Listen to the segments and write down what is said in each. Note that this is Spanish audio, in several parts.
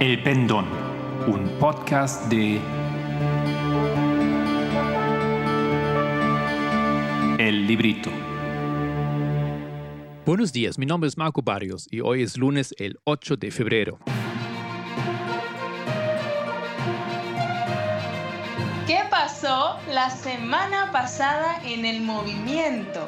El Pendón, un podcast de El Librito. Buenos días, mi nombre es Marco Barrios y hoy es lunes el 8 de febrero. ¿Qué pasó la semana pasada en el movimiento?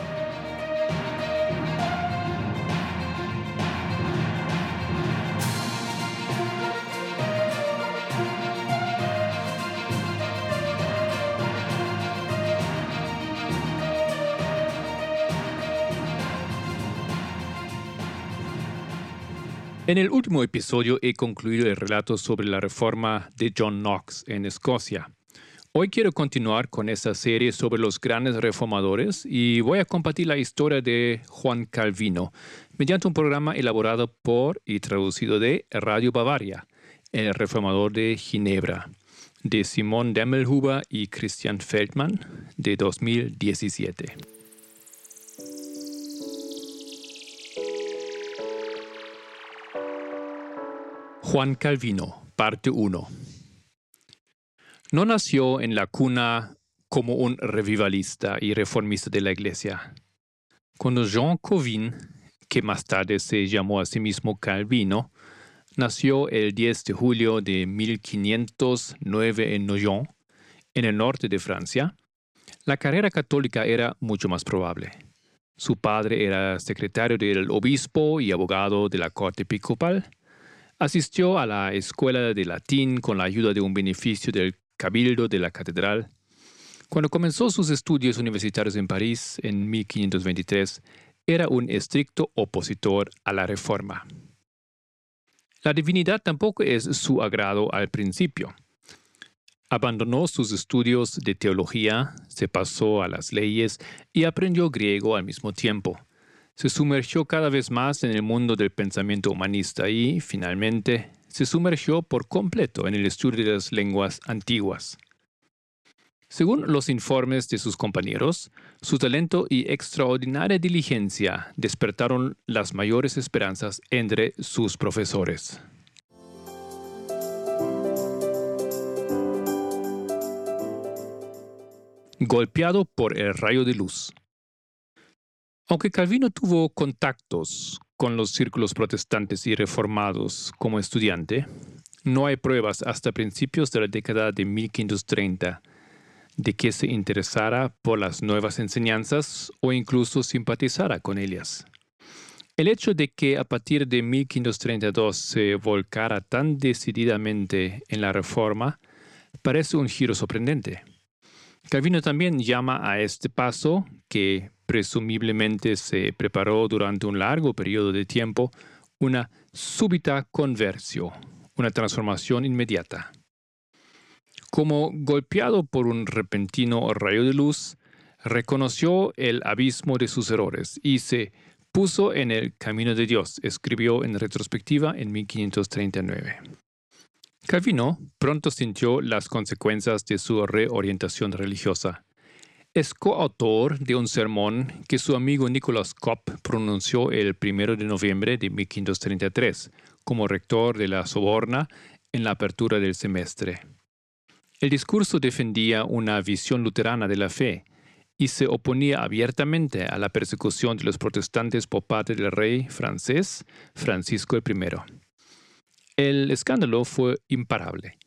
En el último episodio he concluido el relato sobre la reforma de John Knox en Escocia. Hoy quiero continuar con esa serie sobre los grandes reformadores y voy a compartir la historia de Juan Calvino mediante un programa elaborado por y traducido de Radio Bavaria, el reformador de Ginebra, de Simón Demmelhuber y Christian Feldman, de 2017. Juan Calvino, parte 1. No nació en la cuna como un revivalista y reformista de la Iglesia. Cuando Jean Covin, que más tarde se llamó a sí mismo Calvino, nació el 10 de julio de 1509 en Noyon, en el norte de Francia, la carrera católica era mucho más probable. Su padre era secretario del obispo y abogado de la corte episcopal, Asistió a la escuela de latín con la ayuda de un beneficio del cabildo de la catedral. Cuando comenzó sus estudios universitarios en París en 1523, era un estricto opositor a la reforma. La divinidad tampoco es su agrado al principio. Abandonó sus estudios de teología, se pasó a las leyes y aprendió griego al mismo tiempo se sumergió cada vez más en el mundo del pensamiento humanista y, finalmente, se sumergió por completo en el estudio de las lenguas antiguas. Según los informes de sus compañeros, su talento y extraordinaria diligencia despertaron las mayores esperanzas entre sus profesores. Golpeado por el rayo de luz. Aunque Calvino tuvo contactos con los círculos protestantes y reformados como estudiante, no hay pruebas hasta principios de la década de 1530 de que se interesara por las nuevas enseñanzas o incluso simpatizara con ellas. El hecho de que a partir de 1532 se volcara tan decididamente en la reforma parece un giro sorprendente. Calvino también llama a este paso, que presumiblemente se preparó durante un largo periodo de tiempo, una súbita conversión, una transformación inmediata. Como golpeado por un repentino rayo de luz, reconoció el abismo de sus errores y se puso en el camino de Dios, escribió en retrospectiva en 1539. Calvino pronto sintió las consecuencias de su reorientación religiosa es coautor de un sermón que su amigo Nicholas Kopp pronunció el 1 de noviembre de 1533 como rector de la Soborna en la apertura del semestre. El discurso defendía una visión luterana de la fe y se oponía abiertamente a la persecución de los protestantes por parte del rey francés Francisco I. El escándalo fue imparable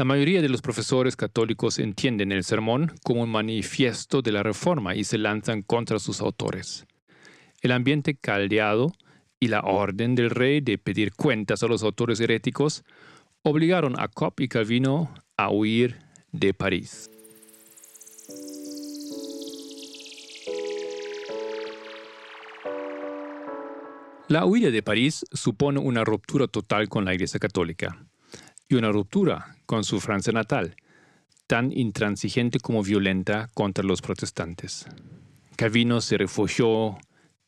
la mayoría de los profesores católicos entienden el sermón como un manifiesto de la reforma y se lanzan contra sus autores. El ambiente caldeado y la orden del rey de pedir cuentas a los autores heréticos obligaron a Copp y Calvino a huir de París. La huida de París supone una ruptura total con la Iglesia Católica y una ruptura con su Francia natal, tan intransigente como violenta contra los protestantes. Calvino se refugió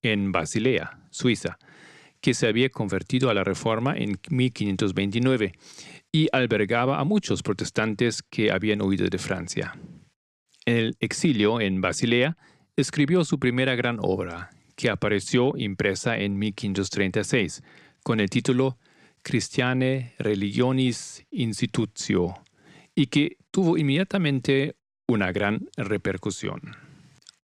en Basilea, Suiza, que se había convertido a la Reforma en 1529 y albergaba a muchos protestantes que habían huido de Francia. En el exilio en Basilea escribió su primera gran obra, que apareció impresa en 1536, con el título Christiane Religionis Institutio y que tuvo inmediatamente una gran repercusión.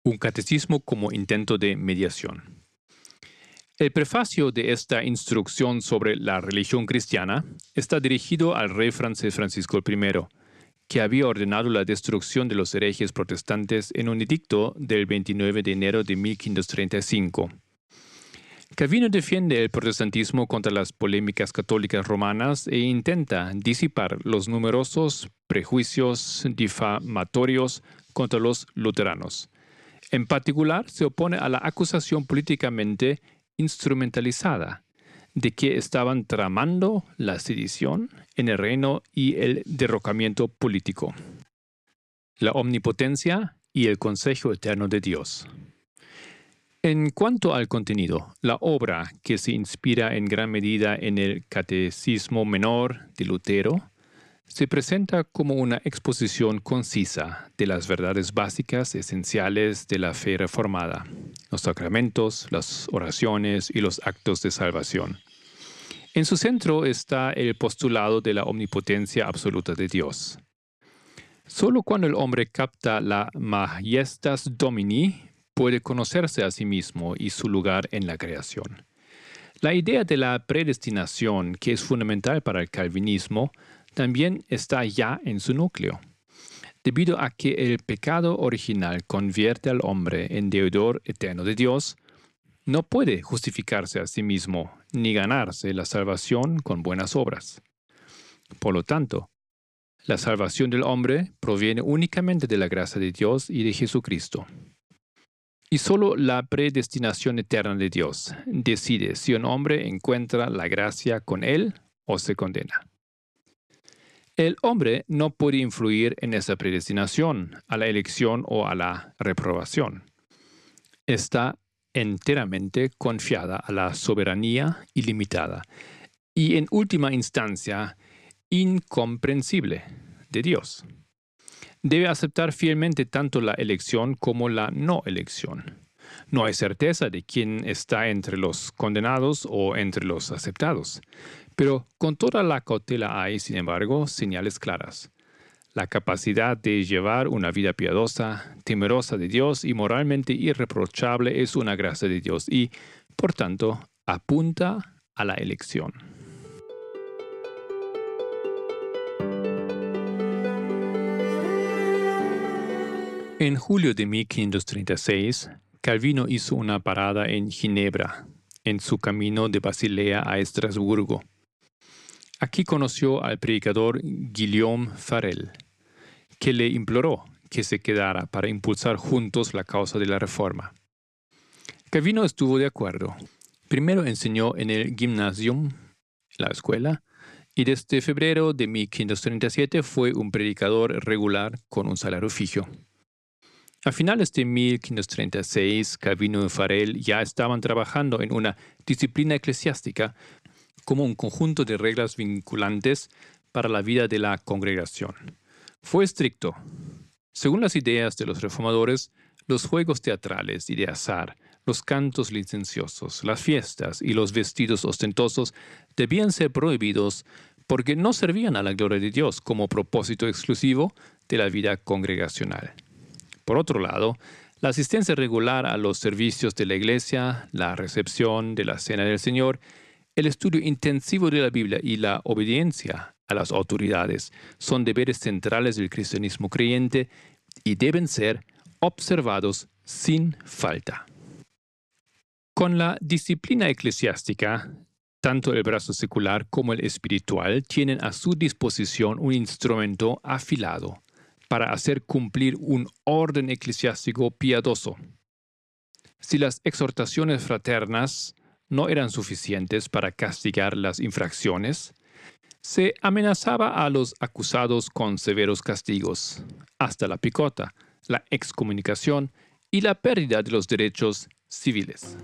Un catecismo como intento de mediación. El prefacio de esta instrucción sobre la religión cristiana está dirigido al rey francés Francisco I, que había ordenado la destrucción de los herejes protestantes en un edicto del 29 de enero de 1535. Calvino defiende el protestantismo contra las polémicas católicas romanas e intenta disipar los numerosos prejuicios difamatorios contra los luteranos. En particular, se opone a la acusación políticamente instrumentalizada de que estaban tramando la sedición en el reino y el derrocamiento político, la omnipotencia y el consejo eterno de Dios. En cuanto al contenido, la obra, que se inspira en gran medida en el Catecismo Menor de Lutero, se presenta como una exposición concisa de las verdades básicas esenciales de la fe reformada, los sacramentos, las oraciones y los actos de salvación. En su centro está el postulado de la omnipotencia absoluta de Dios. Solo cuando el hombre capta la majestas domini puede conocerse a sí mismo y su lugar en la creación. La idea de la predestinación, que es fundamental para el calvinismo, también está ya en su núcleo. Debido a que el pecado original convierte al hombre en deudor eterno de Dios, no puede justificarse a sí mismo ni ganarse la salvación con buenas obras. Por lo tanto, la salvación del hombre proviene únicamente de la gracia de Dios y de Jesucristo. Y solo la predestinación eterna de Dios decide si un hombre encuentra la gracia con él o se condena. El hombre no puede influir en esa predestinación, a la elección o a la reprobación. Está enteramente confiada a la soberanía ilimitada y en última instancia incomprensible de Dios. Debe aceptar fielmente tanto la elección como la no elección. No hay certeza de quién está entre los condenados o entre los aceptados. Pero con toda la cautela hay, sin embargo, señales claras. La capacidad de llevar una vida piadosa, temerosa de Dios y moralmente irreprochable es una gracia de Dios y, por tanto, apunta a la elección. En julio de 1536, Calvino hizo una parada en Ginebra, en su camino de Basilea a Estrasburgo. Aquí conoció al predicador Guillaume Farel, que le imploró que se quedara para impulsar juntos la causa de la reforma. Calvino estuvo de acuerdo. Primero enseñó en el Gymnasium, la escuela, y desde febrero de 1537 fue un predicador regular con un salario fijo. A finales de 1536, Calvino y Farel ya estaban trabajando en una disciplina eclesiástica como un conjunto de reglas vinculantes para la vida de la congregación. Fue estricto. Según las ideas de los reformadores, los juegos teatrales y de azar, los cantos licenciosos, las fiestas y los vestidos ostentosos debían ser prohibidos porque no servían a la gloria de Dios como propósito exclusivo de la vida congregacional. Por otro lado, la asistencia regular a los servicios de la iglesia, la recepción de la cena del Señor el estudio intensivo de la Biblia y la obediencia a las autoridades son deberes centrales del cristianismo creyente y deben ser observados sin falta. Con la disciplina eclesiástica, tanto el brazo secular como el espiritual tienen a su disposición un instrumento afilado para hacer cumplir un orden eclesiástico piadoso. Si las exhortaciones fraternas no eran suficientes para castigar las infracciones, se amenazaba a los acusados con severos castigos, hasta la picota, la excomunicación y la pérdida de los derechos civiles.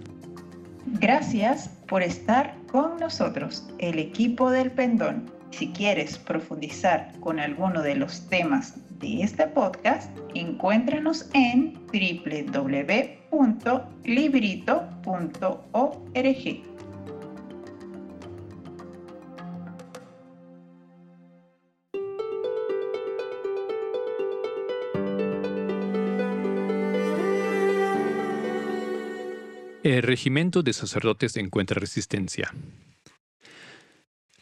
Gracias por estar con nosotros, el equipo del Pendón. Si quieres profundizar con alguno de los temas de este podcast, encuéntranos en www.librito.org. El Regimiento de Sacerdotes encuentra resistencia.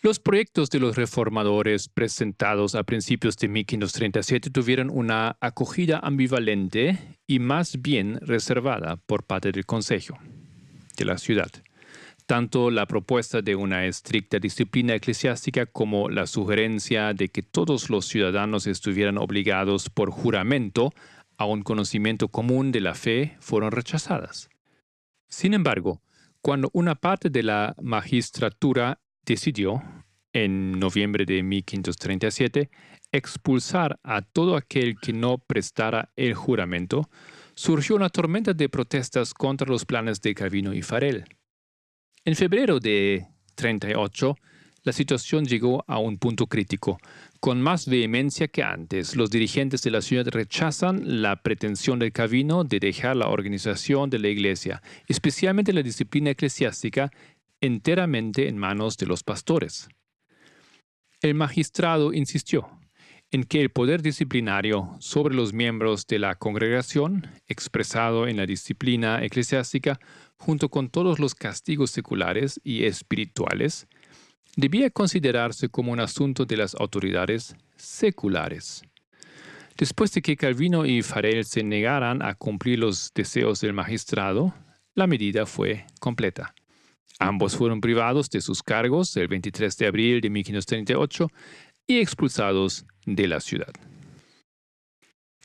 Los proyectos de los reformadores presentados a principios de 1537 tuvieron una acogida ambivalente y más bien reservada por parte del Consejo de la ciudad. Tanto la propuesta de una estricta disciplina eclesiástica como la sugerencia de que todos los ciudadanos estuvieran obligados por juramento a un conocimiento común de la fe fueron rechazadas. Sin embargo, cuando una parte de la magistratura decidió, en noviembre de 1537, expulsar a todo aquel que no prestara el juramento, surgió una tormenta de protestas contra los planes de Calvino y Farel. En febrero de 38, la situación llegó a un punto crítico. Con más vehemencia que antes, los dirigentes de la ciudad rechazan la pretensión del Calvino de dejar la organización de la Iglesia, especialmente la disciplina eclesiástica, enteramente en manos de los pastores. El magistrado insistió en que el poder disciplinario sobre los miembros de la congregación, expresado en la disciplina eclesiástica, junto con todos los castigos seculares y espirituales, debía considerarse como un asunto de las autoridades seculares. Después de que Calvino y Farel se negaran a cumplir los deseos del magistrado, la medida fue completa. Ambos fueron privados de sus cargos el 23 de abril de 1538 y expulsados de la ciudad.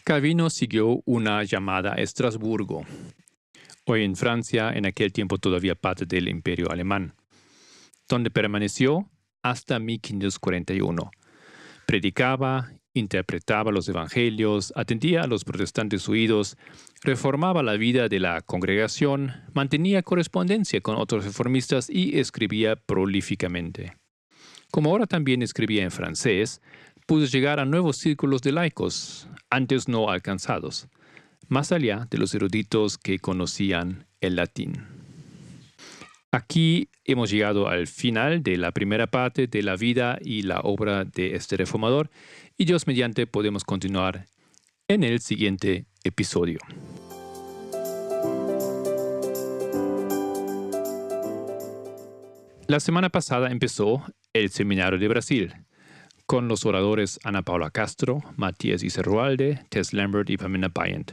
Calvino siguió una llamada a Estrasburgo, hoy en Francia, en aquel tiempo todavía parte del imperio alemán, donde permaneció hasta 1541. Predicaba, interpretaba los evangelios, atendía a los protestantes huidos, reformaba la vida de la congregación, mantenía correspondencia con otros reformistas y escribía prolíficamente. Como ahora también escribía en francés, pudo llegar a nuevos círculos de laicos, antes no alcanzados, más allá de los eruditos que conocían el latín. Aquí hemos llegado al final de la primera parte de la vida y la obra de este reformador y Dios mediante podemos continuar en el siguiente episodio. La semana pasada empezó el Seminario de Brasil con los oradores Ana Paula Castro, Matías Iserrualde, Tess Lambert y Pamela Bryant.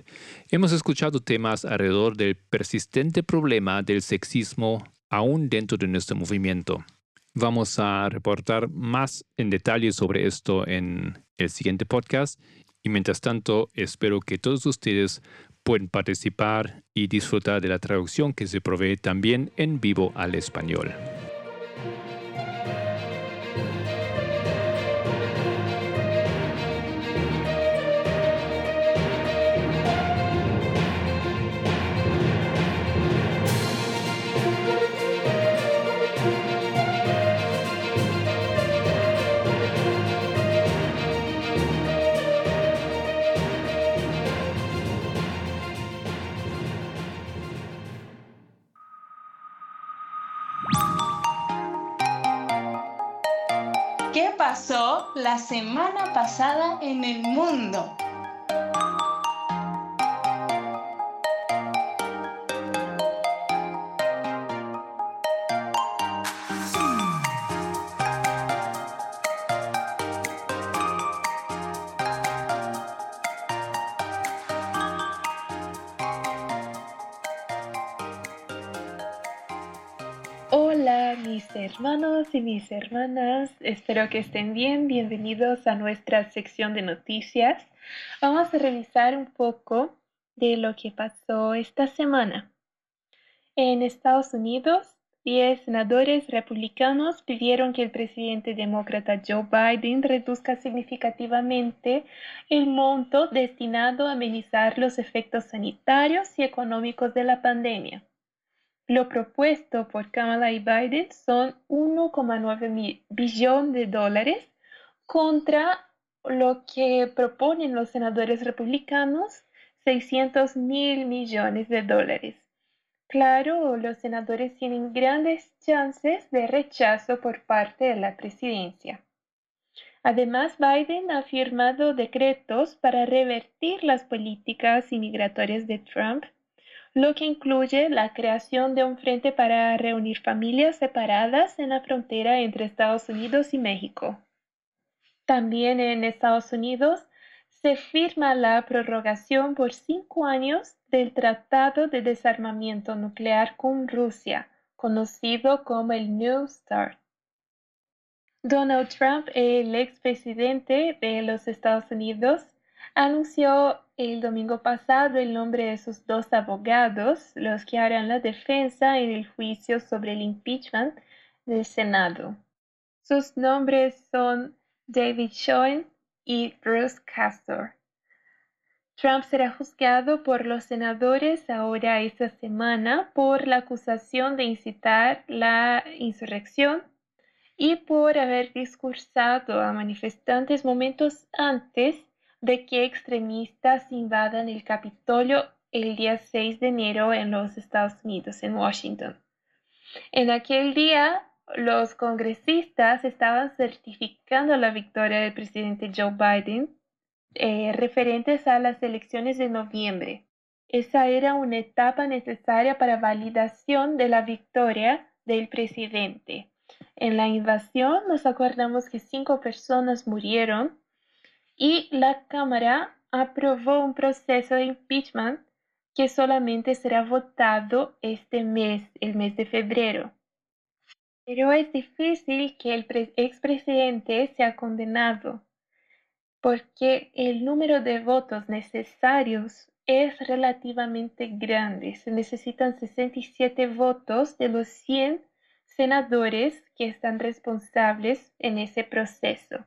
Hemos escuchado temas alrededor del persistente problema del sexismo aún dentro de nuestro movimiento. Vamos a reportar más en detalle sobre esto en el siguiente podcast y mientras tanto espero que todos ustedes puedan participar y disfrutar de la traducción que se provee también en vivo al español. Pasó la semana pasada en el mundo? Hermanas, espero que estén bien, bienvenidos a nuestra sección de noticias. Vamos a revisar un poco de lo que pasó esta semana. En Estados Unidos, 10 senadores republicanos pidieron que el presidente demócrata Joe Biden reduzca significativamente el monto destinado a amenizar los efectos sanitarios y económicos de la pandemia. Lo propuesto por Kamala y Biden son 1,9 billón de dólares contra lo que proponen los senadores republicanos, 600 mil millones de dólares. Claro, los senadores tienen grandes chances de rechazo por parte de la presidencia. Además, Biden ha firmado decretos para revertir las políticas inmigratorias de Trump lo que incluye la creación de un frente para reunir familias separadas en la frontera entre Estados Unidos y México. También en Estados Unidos se firma la prorrogación por cinco años del Tratado de Desarmamiento Nuclear con Rusia, conocido como el New START. Donald Trump, el expresidente de los Estados Unidos, anunció el domingo pasado el nombre de sus dos abogados, los que harán la defensa en el juicio sobre el impeachment del Senado. Sus nombres son David Schoen y Bruce Castor. Trump será juzgado por los senadores ahora esta semana por la acusación de incitar la insurrección y por haber discursado a manifestantes momentos antes de que extremistas invadan el Capitolio el día 6 de enero en los Estados Unidos, en Washington. En aquel día, los congresistas estaban certificando la victoria del presidente Joe Biden eh, referentes a las elecciones de noviembre. Esa era una etapa necesaria para validación de la victoria del presidente. En la invasión nos acordamos que cinco personas murieron y la Cámara aprobó un proceso de impeachment que solamente será votado este mes, el mes de febrero. Pero es difícil que el expresidente sea condenado porque el número de votos necesarios es relativamente grande. Se necesitan 67 votos de los 100 senadores que están responsables en ese proceso.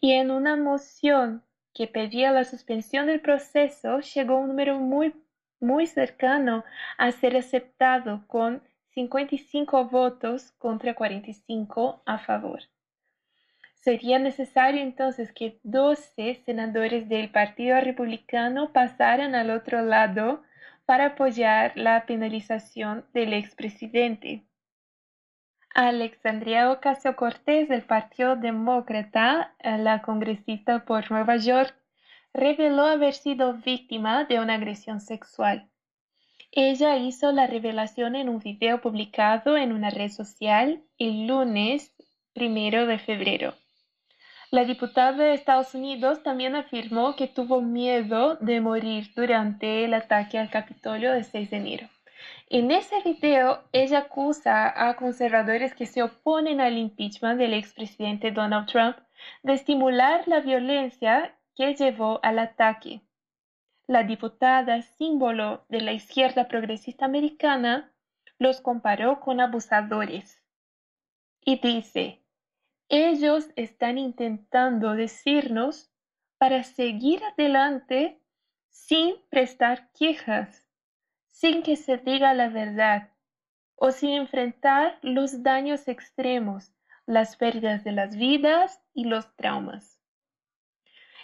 Y en una moción que pedía la suspensión del proceso llegó un número muy, muy cercano a ser aceptado con 55 votos contra 45 a favor. Sería necesario entonces que 12 senadores del Partido Republicano pasaran al otro lado para apoyar la penalización del expresidente. Alexandria Ocasio Cortés del Partido Demócrata, la congresista por Nueva York, reveló haber sido víctima de una agresión sexual. Ella hizo la revelación en un video publicado en una red social el lunes primero de febrero. La diputada de Estados Unidos también afirmó que tuvo miedo de morir durante el ataque al Capitolio de 6 de enero. En ese video, ella acusa a conservadores que se oponen al impeachment del expresidente Donald Trump de estimular la violencia que llevó al ataque la diputada símbolo de la izquierda progresista americana los comparó con abusadores. Y dice, ellos están intentando decirnos para seguir adelante sin prestar quejas, sin que se diga la verdad o sin enfrentar los daños extremos, las pérdidas de las vidas y los traumas.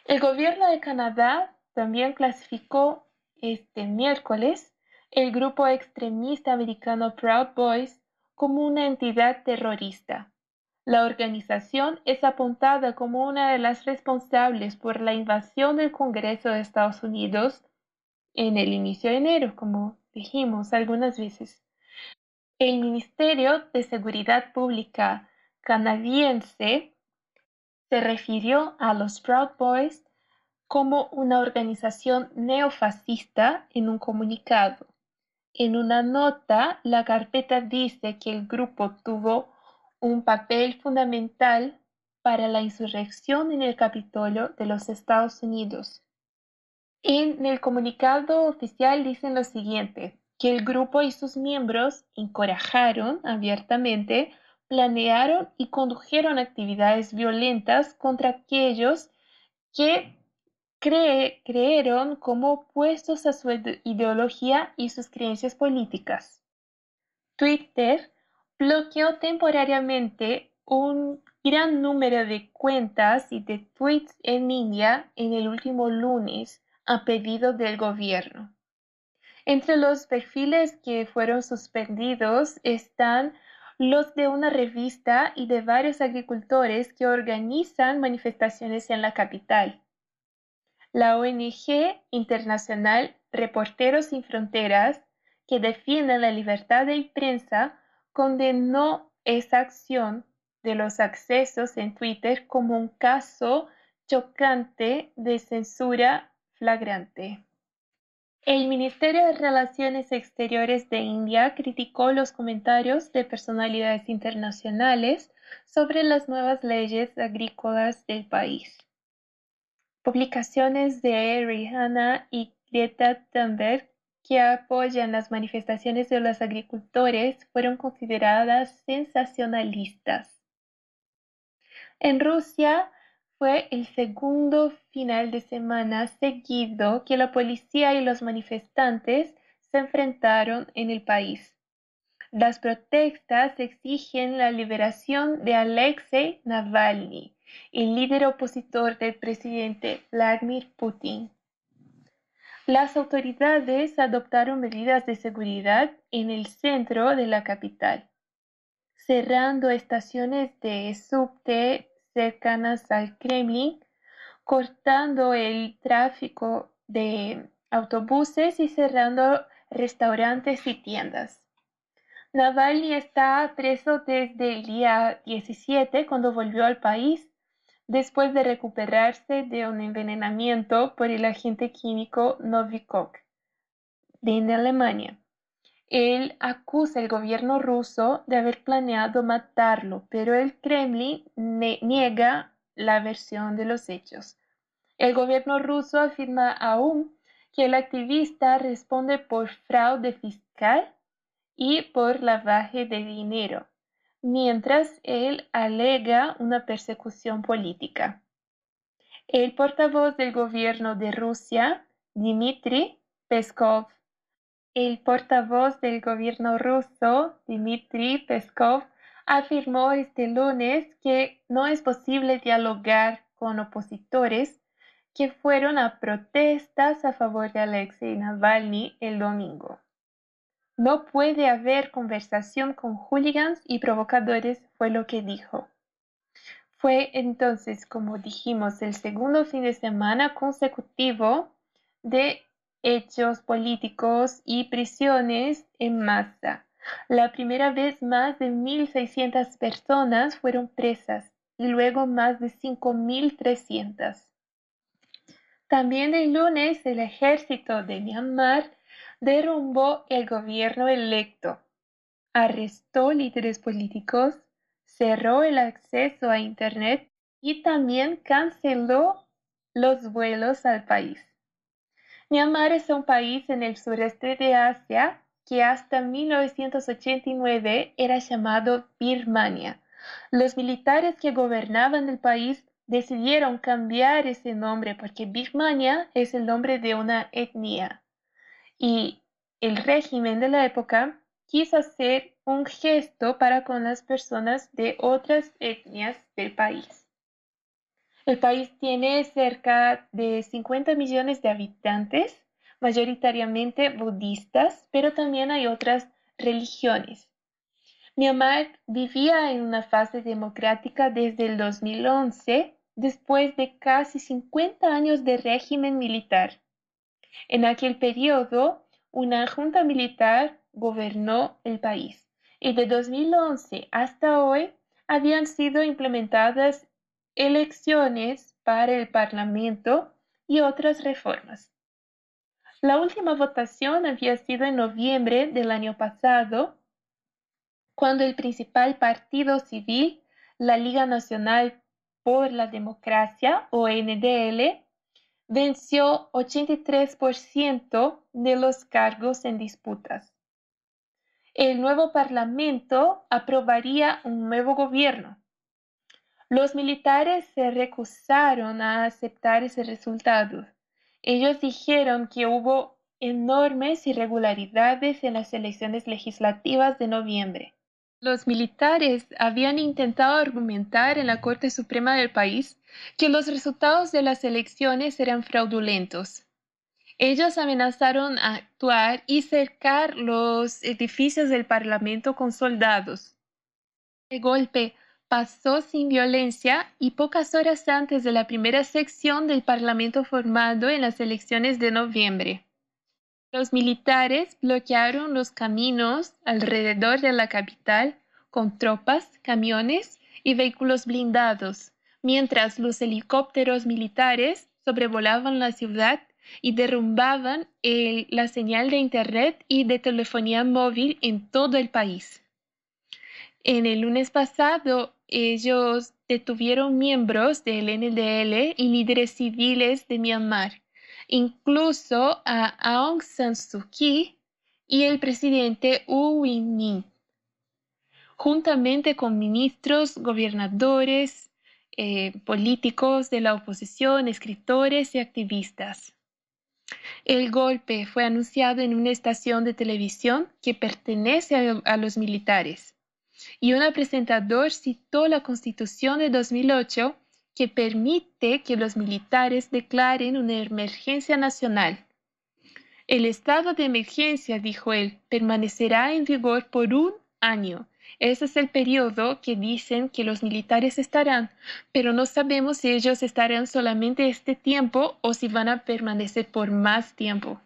El gobierno de Canadá también clasificó este miércoles el grupo extremista americano Proud Boys como una entidad terrorista. La organización es apuntada como una de las responsables por la invasión del Congreso de Estados Unidos en el inicio de enero, como dijimos algunas veces. El Ministerio de Seguridad Pública canadiense se refirió a los Proud Boys como una organización neofascista en un comunicado. En una nota, la carpeta dice que el grupo tuvo un papel fundamental para la insurrección en el Capitolio de los Estados Unidos. En el comunicado oficial dicen lo siguiente, que el grupo y sus miembros encorajaron abiertamente, planearon y condujeron actividades violentas contra aquellos que creyeron como opuestos a su ideología y sus creencias políticas. Twitter bloqueó temporariamente un gran número de cuentas y de tweets en India en el último lunes a pedido del gobierno. Entre los perfiles que fueron suspendidos están los de una revista y de varios agricultores que organizan manifestaciones en la capital. La ONG internacional Reporteros Sin Fronteras, que defienden la libertad de prensa, condenó esa acción de los accesos en Twitter como un caso chocante de censura flagrante. El Ministerio de Relaciones Exteriores de India criticó los comentarios de personalidades internacionales sobre las nuevas leyes agrícolas del país. Publicaciones de Rihanna y Greta Thunberg que apoyan las manifestaciones de los agricultores fueron consideradas sensacionalistas. En Rusia, fue el segundo final de semana seguido que la policía y los manifestantes se enfrentaron en el país. Las protestas exigen la liberación de Alexei Navalny, el líder opositor del presidente Vladimir Putin. Las autoridades adoptaron medidas de seguridad en el centro de la capital, cerrando estaciones de subte cercanas al Kremlin, cortando el tráfico de autobuses y cerrando restaurantes y tiendas. Navalny está preso desde el día 17 cuando volvió al país después de recuperarse de un envenenamiento por el agente químico Novikov en Alemania. Él acusa al gobierno ruso de haber planeado matarlo, pero el Kremlin niega la versión de los hechos. El gobierno ruso afirma aún que el activista responde por fraude fiscal y por lavaje de dinero, mientras él alega una persecución política. El portavoz del gobierno de Rusia, Dmitry Peskov, el portavoz del gobierno ruso, Dmitry Peskov, afirmó este lunes que no es posible dialogar con opositores que fueron a protestas a favor de Alexei Navalny el domingo. No puede haber conversación con hooligans y provocadores, fue lo que dijo. Fue entonces, como dijimos, el segundo fin de semana consecutivo de hechos políticos y prisiones en masa. La primera vez más de 1.600 personas fueron presas y luego más de 5.300. También el lunes el ejército de Myanmar derrumbó el gobierno electo, arrestó líderes políticos, cerró el acceso a Internet y también canceló los vuelos al país. Myanmar es un país en el sureste de Asia que hasta 1989 era llamado Birmania. Los militares que gobernaban el país decidieron cambiar ese nombre porque Birmania es el nombre de una etnia. Y el régimen de la época quiso hacer un gesto para con las personas de otras etnias del país. El país tiene cerca de 50 millones de habitantes, mayoritariamente budistas, pero también hay otras religiones. Myanmar vivía en una fase democrática desde el 2011, después de casi 50 años de régimen militar. En aquel periodo, una junta militar gobernó el país y de 2011 hasta hoy habían sido implementadas elecciones para el Parlamento y otras reformas. La última votación había sido en noviembre del año pasado, cuando el principal partido civil, la Liga Nacional por la Democracia, o NDL, venció 83% de los cargos en disputas. El nuevo Parlamento aprobaría un nuevo gobierno los militares se recusaron a aceptar ese resultado. Ellos dijeron que hubo enormes irregularidades en las elecciones legislativas de noviembre. Los militares habían intentado argumentar en la Corte Suprema del país que los resultados de las elecciones eran fraudulentos. Ellos amenazaron actuar y cercar los edificios del Parlamento con soldados. El golpe pasó sin violencia y pocas horas antes de la primera sección del Parlamento formado en las elecciones de noviembre. Los militares bloquearon los caminos alrededor de la capital con tropas, camiones y vehículos blindados, mientras los helicópteros militares sobrevolaban la ciudad y derrumbaban la señal de Internet y de telefonía móvil en todo el país. En el lunes pasado, ellos detuvieron miembros del NDL y líderes civiles de Myanmar incluso a Aung San Suu Kyi y el presidente Wu Win juntamente con ministros, gobernadores, eh, políticos de la oposición, escritores y activistas. El golpe fue anunciado en una estación de televisión que pertenece a los militares y un presentador citó la Constitución de 2008 que permite que los militares declaren una emergencia nacional. El estado de emergencia, dijo él, permanecerá en vigor por un año. Ese es el periodo que dicen que los militares estarán, pero no sabemos si ellos estarán solamente este tiempo o si van a permanecer por más tiempo.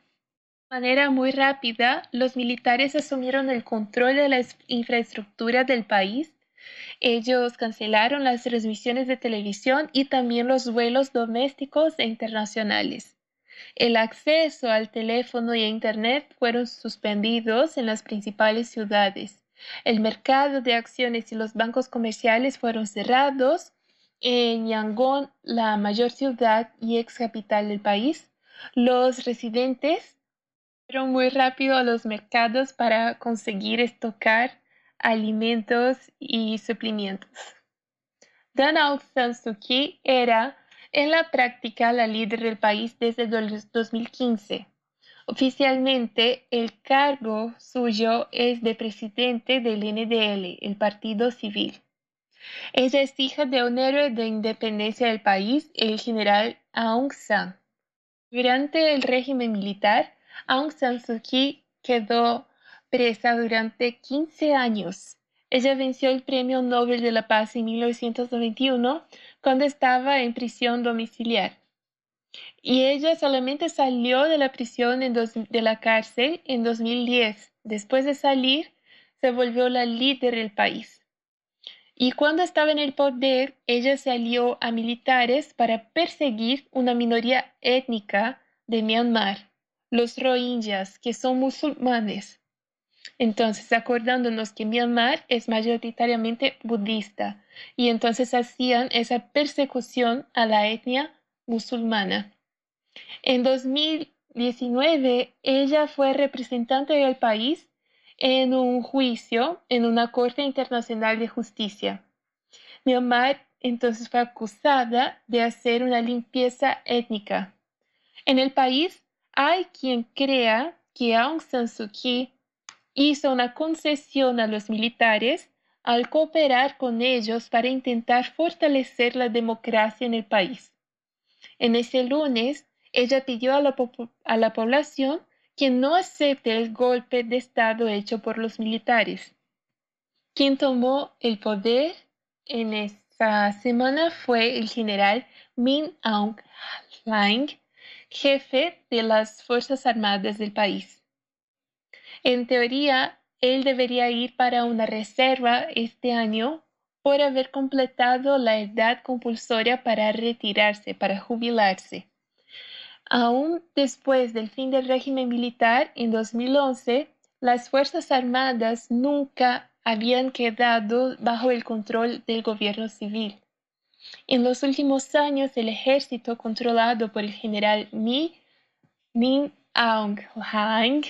Manera muy rápida, los militares asumieron el control de la infraestructura del país ellos cancelaron las transmisiones de televisión y también los vuelos domésticos e internacionales. El acceso al teléfono y a Internet fueron suspendidos en las principales ciudades. El mercado de acciones y los bancos comerciales fueron cerrados. En Yangon, la mayor ciudad y ex capital del país, los residentes fueron muy rápido a los mercados para conseguir estocar alimentos y suplimientos. Dan Aung San Suu Kyi era en la práctica la líder del país desde 2015. Oficialmente, el cargo suyo es de presidente del NDL, el Partido Civil. Ella es hija de un héroe de independencia del país, el general Aung San. Durante el régimen militar, Aung San Suu Kyi quedó presa durante 15 años. Ella venció el Premio Nobel de la Paz en 1991 cuando estaba en prisión domiciliar. Y ella solamente salió de la prisión de la cárcel en 2010. Después de salir, se volvió la líder del país. Y cuando estaba en el poder, ella se alió a militares para perseguir una minoría étnica de Myanmar, los rohingyas, que son musulmanes. Entonces, acordándonos que Myanmar es mayoritariamente budista y entonces hacían esa persecución a la etnia musulmana. En 2019, ella fue representante del país en un juicio en una Corte Internacional de Justicia. Myanmar entonces fue acusada de hacer una limpieza étnica. En el país hay quien crea que Aung San Suu Kyi hizo una concesión a los militares al cooperar con ellos para intentar fortalecer la democracia en el país. En ese lunes, ella pidió a la, población que no acepte el golpe de Estado hecho por los militares. Quien tomó el poder en esa semana fue el general Min Aung Hlaing, jefe de las Fuerzas Armadas del país. En teoría, él debería ir para una reserva este año por haber completado la edad compulsoria para retirarse, para jubilarse. Aún después del fin del régimen militar en 2011, las Fuerzas Armadas nunca habían quedado bajo el control del gobierno civil. En los últimos años, el ejército controlado por el general Mi, Min Aung Hlaing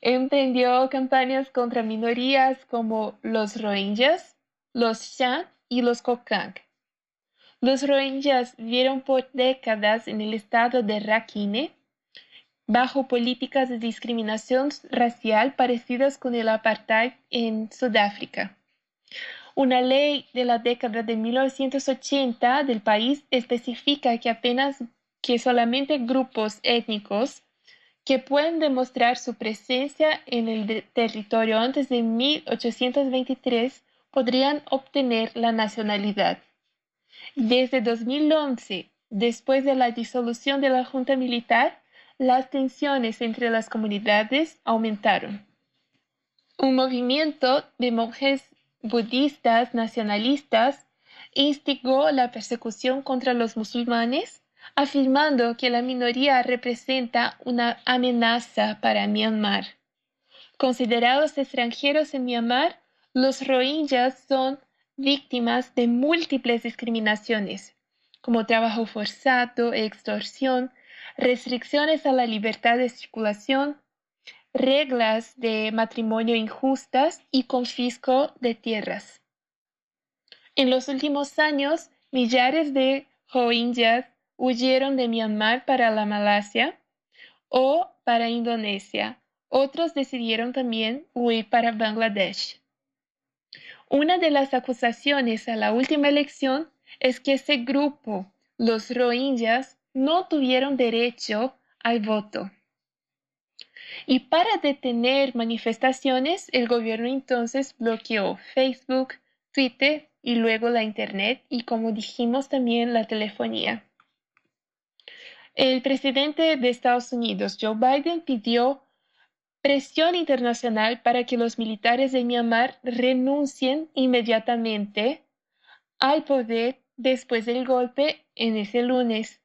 emprendió campañas contra minorías como los Rohingyas, los Shan y los Kokang. Los Rohingyas vivieron por décadas en el estado de Rakhine bajo políticas de discriminación racial parecidas con el apartheid en Sudáfrica. Una ley de la década de 1980 del país especifica que apenas que solamente grupos étnicos que pueden demostrar su presencia en el territorio antes de 1823 podrían obtener la nacionalidad. Desde 2011, después de la disolución de la Junta Militar, las tensiones entre las comunidades aumentaron. Un movimiento de monjes budistas nacionalistas instigó la persecución contra los musulmanes, afirmando que la minoría representa una amenaza para Myanmar. Considerados extranjeros en Myanmar, los rohingyas son víctimas de múltiples discriminaciones, como trabajo forzado, extorsión, restricciones a la libertad de circulación, reglas de matrimonio injustas y confisco de tierras. En los últimos años, millares de rohingyas huyeron de Myanmar para la Malasia o para Indonesia. Otros decidieron también huir para Bangladesh. Una de las acusaciones a la última elección es que ese grupo, los rohingyas, no tuvieron derecho al voto. Y para detener manifestaciones, el gobierno entonces bloqueó Facebook, Twitter y luego la Internet y como dijimos también la telefonía. El presidente de Estados Unidos, Joe Biden, pidió presión internacional para que los militares de Myanmar renuncien inmediatamente al poder después del golpe en ese lunes.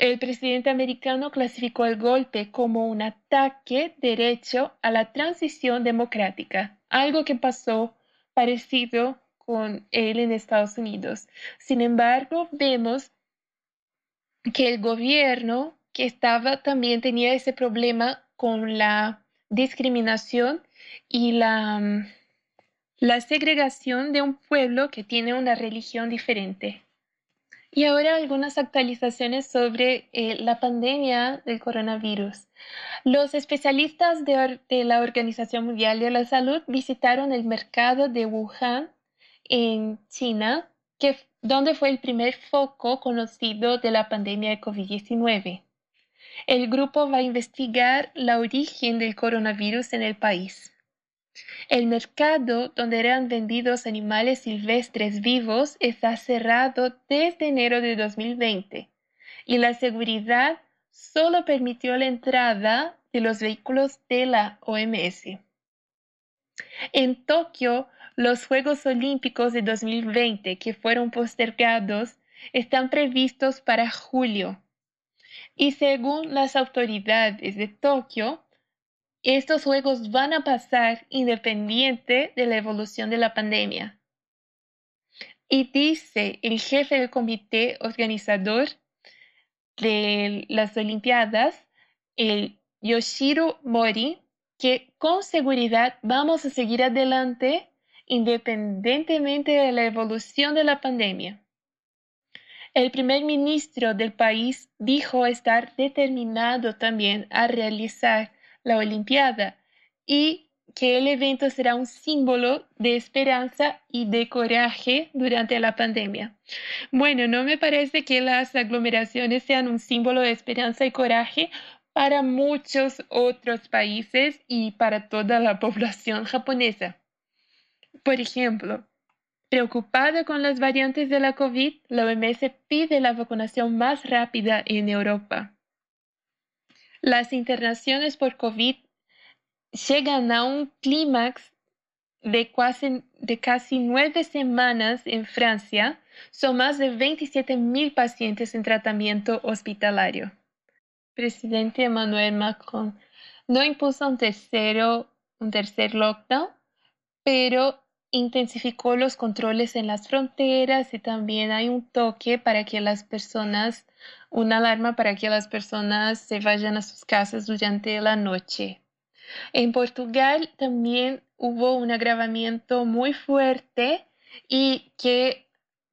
El presidente americano clasificó el golpe como un ataque derecho a la transición democrática, algo que pasó parecido con él en Estados Unidos. Sin embargo, vemos que el gobierno que estaba también tenía ese problema con la discriminación y la, segregación de un pueblo que tiene una religión diferente. Y ahora algunas actualizaciones sobre eh, la pandemia del coronavirus. Los especialistas de, de, la Organización Mundial de la Salud visitaron el mercado de Wuhan en China, que, donde fue el primer foco conocido de la pandemia de COVID-19. El grupo va a investigar la origen del coronavirus en el país. El mercado donde eran vendidos animales silvestres vivos está cerrado desde enero de 2020 y la seguridad solo permitió la entrada de los vehículos de la OMS. En Tokio, los Juegos Olímpicos de 2020 que fueron postergados están previstos para julio. Y según las autoridades de Tokio, estos juegos van a pasar independiente de la evolución de la pandemia. Y dice el jefe del comité organizador de las Olimpiadas, Yoshiro Mori, que con seguridad vamos a seguir adelante independientemente de la evolución de la pandemia. El primer ministro del país dijo estar determinado también a realizar la Olimpiada y que el evento será un símbolo de esperanza y de coraje durante la pandemia. Bueno, no me parece que las aglomeraciones sean un símbolo de esperanza y coraje para muchos otros países y para toda la población japonesa. Por ejemplo, preocupada con las variantes de la COVID, la OMS pide la vacunación más rápida en Europa. Las internaciones por COVID llegan a un clímax de casi, nueve semanas en Francia. Son más de 27 mil pacientes en tratamiento hospitalario. Presidente Emmanuel Macron no impuso un, tercero, un tercer lockdown, pero intensificó los controles en las fronteras y también hay un toque para que las personas una alarma para que las personas se vayan a sus casas durante la noche. En Portugal también hubo un agravamiento muy fuerte y que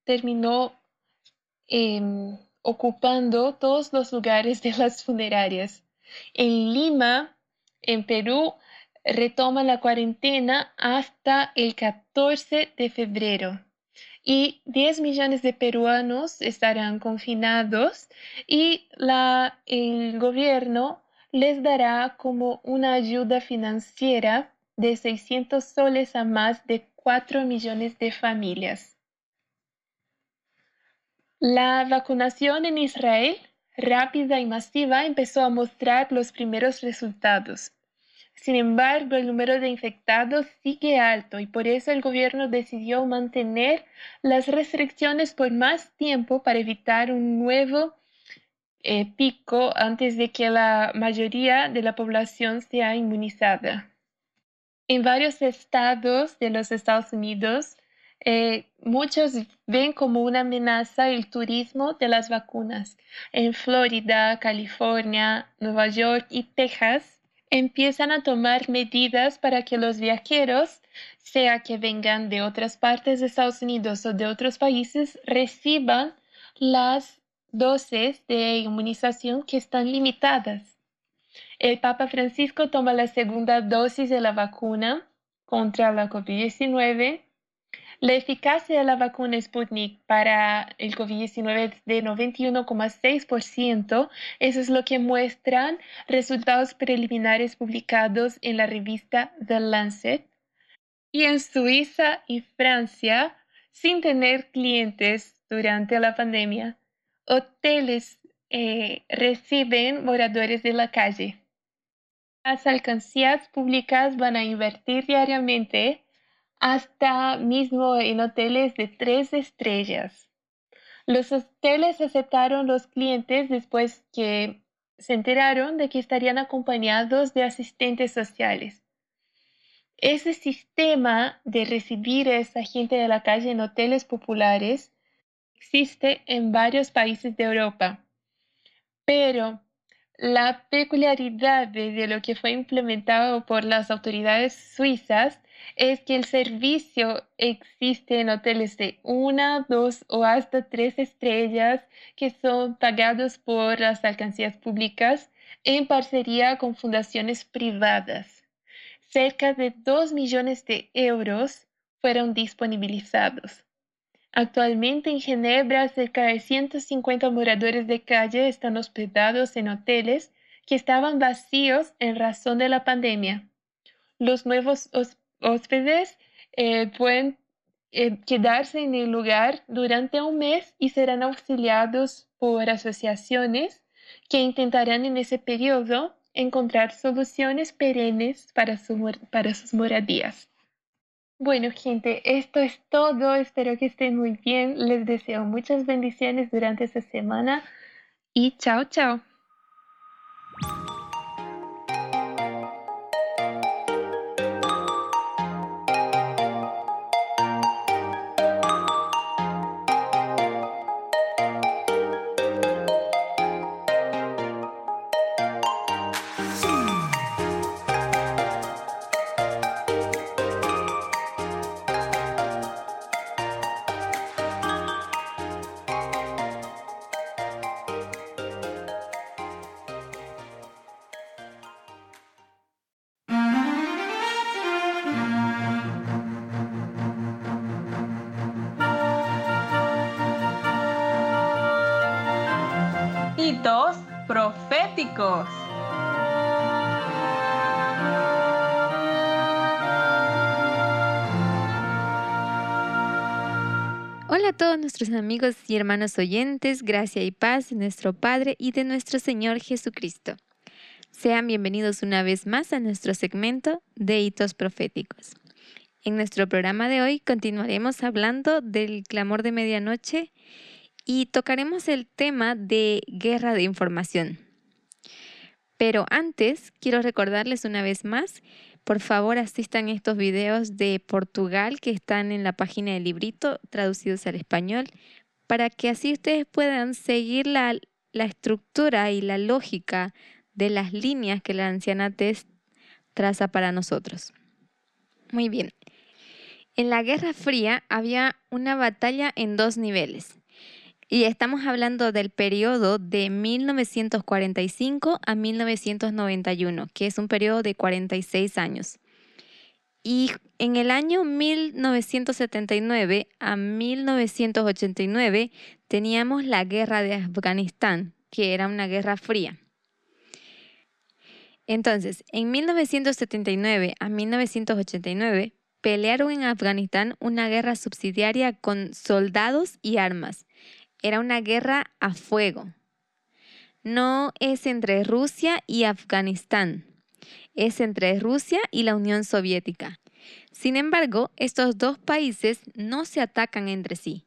terminó em, ocupando todos los lugares de las funerarias. En Lima, en Perú, retoma la cuarentena hasta el 14 de febrero y 10 millones de peruanos estarán confinados y el gobierno les dará como una ayuda financiera de 600 soles a más de 4 millones de familias. La vacunación en Israel rápida y masiva empezó a mostrar los primeros resultados. Sin embargo, el número de infectados sigue alto y por eso el gobierno decidió mantener las restricciones por más tiempo para evitar un nuevo eh, pico antes de que la mayoría de la población sea inmunizada. En varios estados de los Estados Unidos, eh, muchos ven como una amenaza el turismo de las vacunas. En Florida, California, Nueva York y Texas, empiezan a tomar medidas para que los viajeros, sea que vengan de otras partes de Estados Unidos o de otros países, reciban las dosis de inmunización que están limitadas. El Papa Francisco toma la segunda dosis de la vacuna contra la COVID-19 la eficacia de la vacuna Sputnik para el COVID-19 es de 91,6%. Eso es lo que muestran resultados preliminares publicados en la revista The Lancet. Y en Suiza y Francia, sin tener clientes durante la pandemia, hoteles eh, reciben moradores de la calle. Las alcancías públicas van a invertir diariamente hasta mismo en hoteles de tres estrellas. Los hoteles aceptaron los clientes después que se enteraron de que estarían acompañados de asistentes sociales. Ese sistema de recibir a esa gente de la calle en hoteles populares existe en varios países de Europa, pero la peculiaridad de, lo que fue implementado por las autoridades suizas es que el servicio existe en hoteles de una, dos o hasta tres estrellas que son pagados por las alcancías públicas en parcería con fundaciones privadas. Cerca de 2 millones de euros fueron disponibilizados. Actualmente en Ginebra, cerca de 150 moradores de calle están hospedados en hoteles que estaban vacíos en razón de la pandemia. Los nuevos hóspedes eh, pueden eh, quedarse en el lugar durante un mes y serán auxiliados por asociaciones que intentarán en ese periodo encontrar soluciones perennes para, para sus moradías. Bueno, gente, esto es todo. Espero que estén muy bien. Les deseo muchas bendiciones durante esta semana y chao, chao. Hola a todos nuestros amigos y hermanos oyentes, gracia y paz de nuestro Padre y de nuestro Señor Jesucristo. Sean bienvenidos una vez más a nuestro segmento de hitos proféticos. En nuestro programa de hoy continuaremos hablando del clamor de medianoche y tocaremos el tema de guerra de información. Pero antes, quiero recordarles una vez más, por favor asistan a estos videos de Portugal que están en la página del librito traducidos al español, para que así ustedes puedan seguir la, la estructura y la lógica de las líneas que la anciana Tess traza para nosotros. Muy bien. En la Guerra Fría había una batalla en dos niveles. Y estamos hablando del periodo de 1945 a 1991, que es un periodo de 46 años. Y en el año 1979 a 1989 teníamos la guerra de Afganistán, que era una guerra fría. Entonces, en 1979 a 1989 pelearon en Afganistán una guerra subsidiaria con soldados y armas era una guerra a fuego. no es entre Rusia y Afganistán, es entre Rusia y la Unión Soviética. Sin embargo, estos dos países no se atacan entre sí.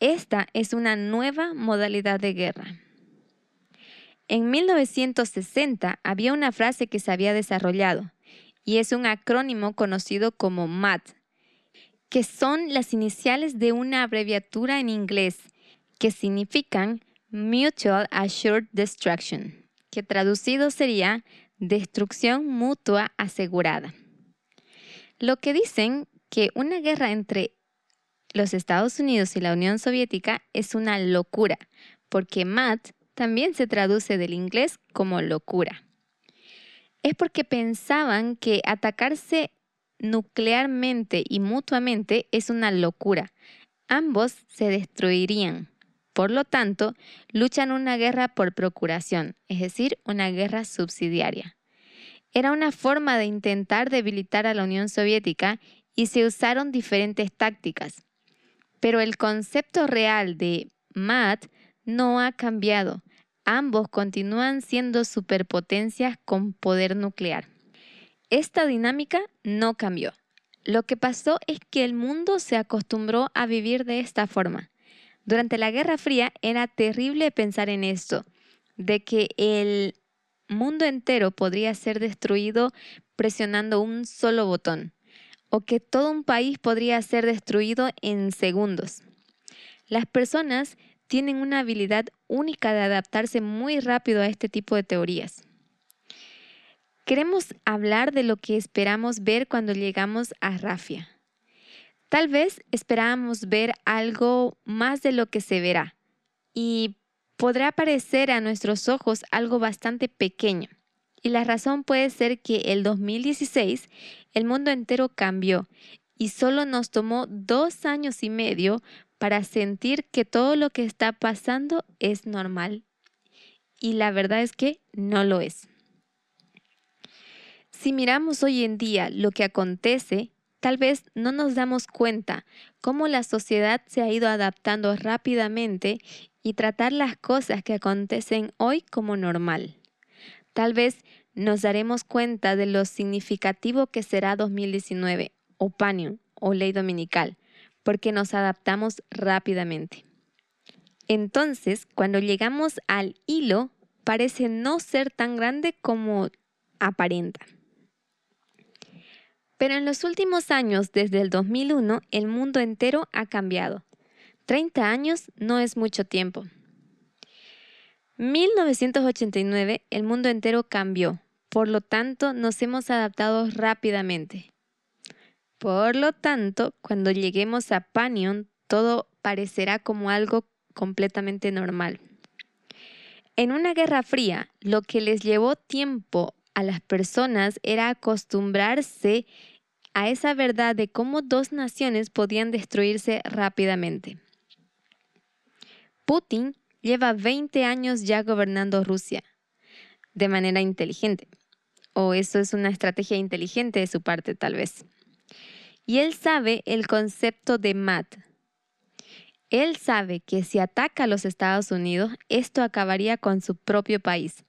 Esta es una nueva modalidad de guerra. En 1960 había una frase que se había desarrollado y es un acrónimo conocido como MAT, que son las iniciales de una abreviatura en inglés que significan Mutual Assured Destruction, que traducido sería destrucción mutua asegurada. Lo que dicen que una guerra entre los Estados Unidos y la Unión Soviética es una locura, porque MAT también se traduce del inglés como locura es porque pensaban que atacarse nuclearmente y mutuamente es una locura. Ambos se destruirían. Por lo tanto, luchan una guerra por procuración, es decir, una guerra subsidiaria. Era una forma de intentar debilitar a la Unión Soviética y se usaron diferentes tácticas. Pero el concepto real de MAT no ha cambiado ambos continúan siendo superpotencias con poder nuclear. Esta dinámica no cambió. Lo que pasó es que el mundo se acostumbró a vivir de esta forma. Durante la Guerra Fría era terrible pensar en esto, de que el mundo entero podría ser destruido presionando un solo botón, o que todo un país podría ser destruido en segundos. Las personas tienen una habilidad única de adaptarse muy rápido a este tipo de teorías. Queremos hablar de lo que esperamos ver cuando llegamos a Rafia. Tal vez esperábamos ver algo más de lo que se verá y podrá parecer a nuestros ojos algo bastante pequeño. Y la razón puede ser que el 2016 el mundo entero cambió y solo nos tomó dos años y medio para sentir que todo lo que está pasando es normal. Y la verdad es que no lo es. Si miramos hoy en día lo que acontece, tal vez no nos damos cuenta cómo la sociedad se ha ido adaptando rápidamente y tratar las cosas que acontecen hoy como normal. Tal vez nos daremos cuenta de lo significativo que será 2019 o Panion o Ley Dominical, porque nos adaptamos rápidamente. Entonces, cuando llegamos al hilo, parece no ser tan grande como aparenta. Pero en los últimos años, desde el 2001, el mundo entero ha cambiado. 30 años no es mucho tiempo. 1989, el mundo entero cambió, por lo tanto nos hemos adaptado rápidamente. Por lo tanto, cuando lleguemos a Panion, todo parecerá como algo completamente normal. En una guerra fría, lo que les llevó tiempo a las personas era acostumbrarse a esa verdad de cómo dos naciones podían destruirse rápidamente. Putin lleva 20 años ya gobernando Rusia de manera inteligente. O eso es una estrategia inteligente de su parte, tal vez. Y él sabe el concepto de MAT. Él sabe que si ataca a los Estados Unidos, esto acabaría con su propio país.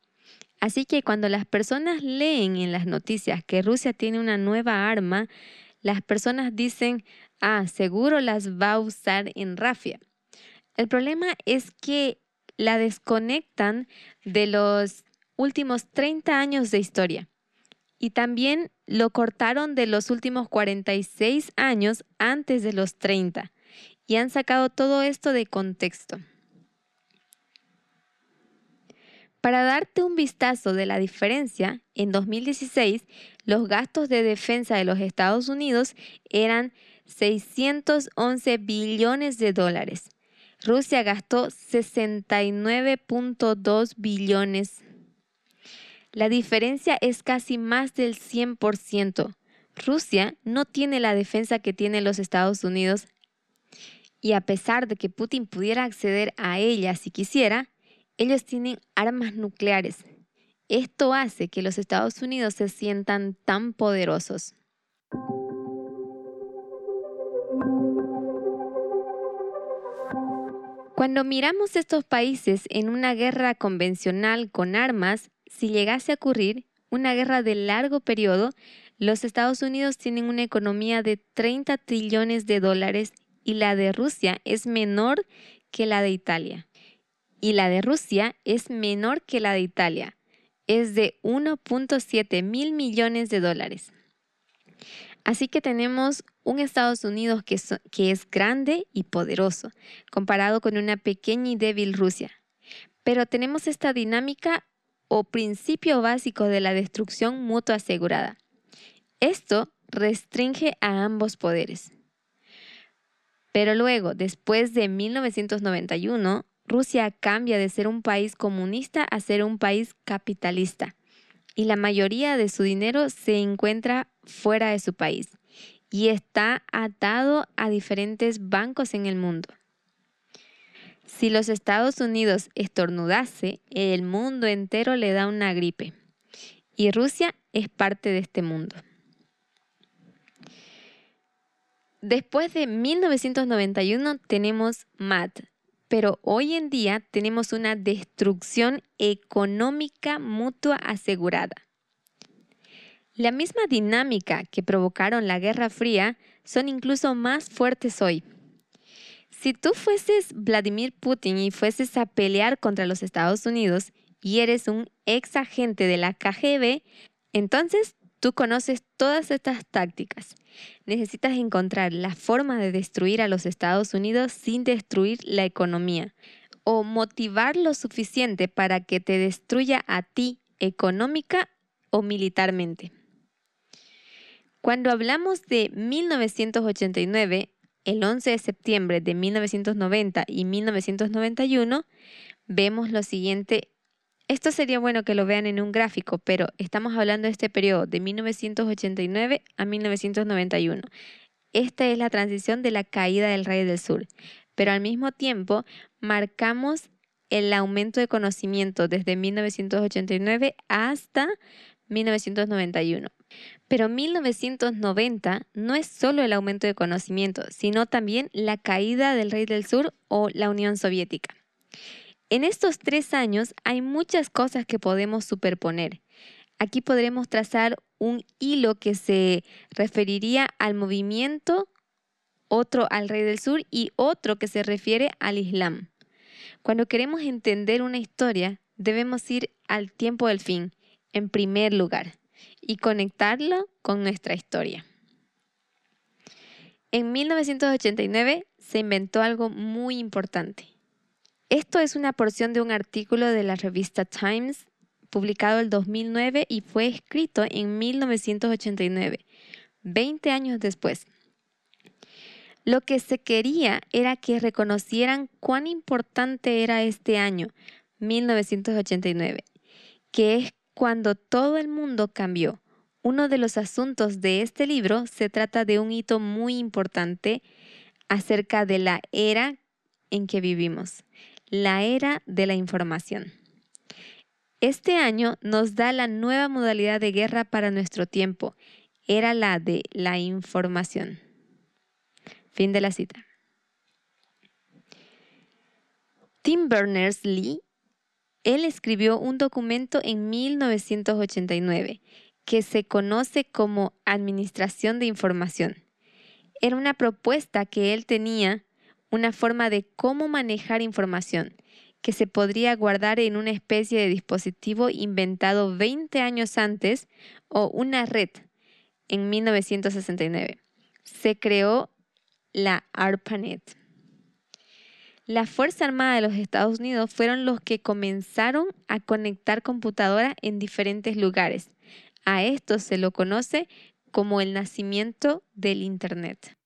Así que cuando las personas leen en las noticias que Rusia tiene una nueva arma, las personas dicen, ah, seguro las va a usar en Rafia. El problema es que la desconectan de los últimos 30 años de historia y también lo cortaron de los últimos 46 años antes de los 30 y han sacado todo esto de contexto. Para darte un vistazo de la diferencia, en 2016 los gastos de defensa de los Estados Unidos eran 611 billones de dólares. Rusia gastó 69.2 billones la diferencia es casi más del 100%. Rusia no tiene la defensa que tienen los Estados Unidos y a pesar de que Putin pudiera acceder a ella si quisiera, ellos tienen armas nucleares. Esto hace que los Estados Unidos se sientan tan poderosos. Cuando miramos estos países en una guerra convencional con armas, si llegase a ocurrir una guerra de largo periodo, los Estados Unidos tienen una economía de 30 trillones de dólares y la de Rusia es menor que la de Italia. Y la de Rusia es menor que la de Italia. Es de 1.7 mil millones de dólares. Así que tenemos un Estados Unidos que, es grande y poderoso, comparado con una pequeña y débil Rusia. Pero tenemos esta dinámica o principio básico de la destrucción mutua asegurada. Esto restringe a ambos poderes. Pero luego, después de 1991, Rusia cambia de ser un país comunista a ser un país capitalista y la mayoría de su dinero se encuentra fuera de su país y está atado a diferentes bancos en el mundo. Si los Estados Unidos estornudase, el mundo entero le da una gripe y Rusia es parte de este mundo. Después de 1991 tenemos MAT, pero hoy en día tenemos una destrucción económica mutua asegurada. La misma dinámica que provocaron la Guerra Fría son incluso más fuertes hoy. Si tú fueses Vladimir Putin y fueses a pelear contra los Estados Unidos y eres un ex agente de la KGB, entonces Tú conoces todas estas tácticas. Necesitas encontrar la forma de destruir a los Estados Unidos sin destruir la economía o motivar lo suficiente para que te destruya a ti económica o militarmente. Cuando hablamos de 1989, el 11 de septiembre de 1990 y 1991, vemos lo siguiente esto sería bueno que lo vean en un gráfico, pero estamos hablando de este periodo de 1989 a 1991. Esta es la transición de la caída del Rey del Sur, pero al mismo tiempo marcamos el aumento de conocimiento desde 1989 hasta 1991. Pero 1990 no es solo el aumento de conocimiento, sino también la caída del Rey del Sur o la Unión Soviética. En estos tres años hay muchas cosas que podemos superponer. Aquí podremos trazar un hilo que se referiría al movimiento, otro al rey del sur y otro que se refiere al Islam. Cuando queremos entender una historia, debemos ir al tiempo del fin, en primer lugar, y conectarlo con nuestra historia. En 1989 se inventó algo muy importante, esto es una porción de un artículo de la revista Times publicado el 2009 y fue escrito en 1989, 20 años después. Lo que se quería era que reconocieran cuán importante era este año, 1989, que es cuando todo el mundo cambió. Uno de los asuntos de este libro se trata de un hito muy importante acerca de la era en que vivimos la era de la información. Este año nos da la nueva modalidad de guerra para nuestro tiempo. Era la de la información. Fin de la cita. Tim Berners-Lee, él escribió un documento en 1989 que se conoce como Administración de Información. Era una propuesta que él tenía una forma de cómo manejar información que se podría guardar en una especie de dispositivo inventado 20 años antes o una red en 1969. Se creó la ARPANET. La Fuerza Armada de los Estados Unidos fueron los que comenzaron a conectar computadoras en diferentes lugares. A esto se lo conoce como el nacimiento del Internet.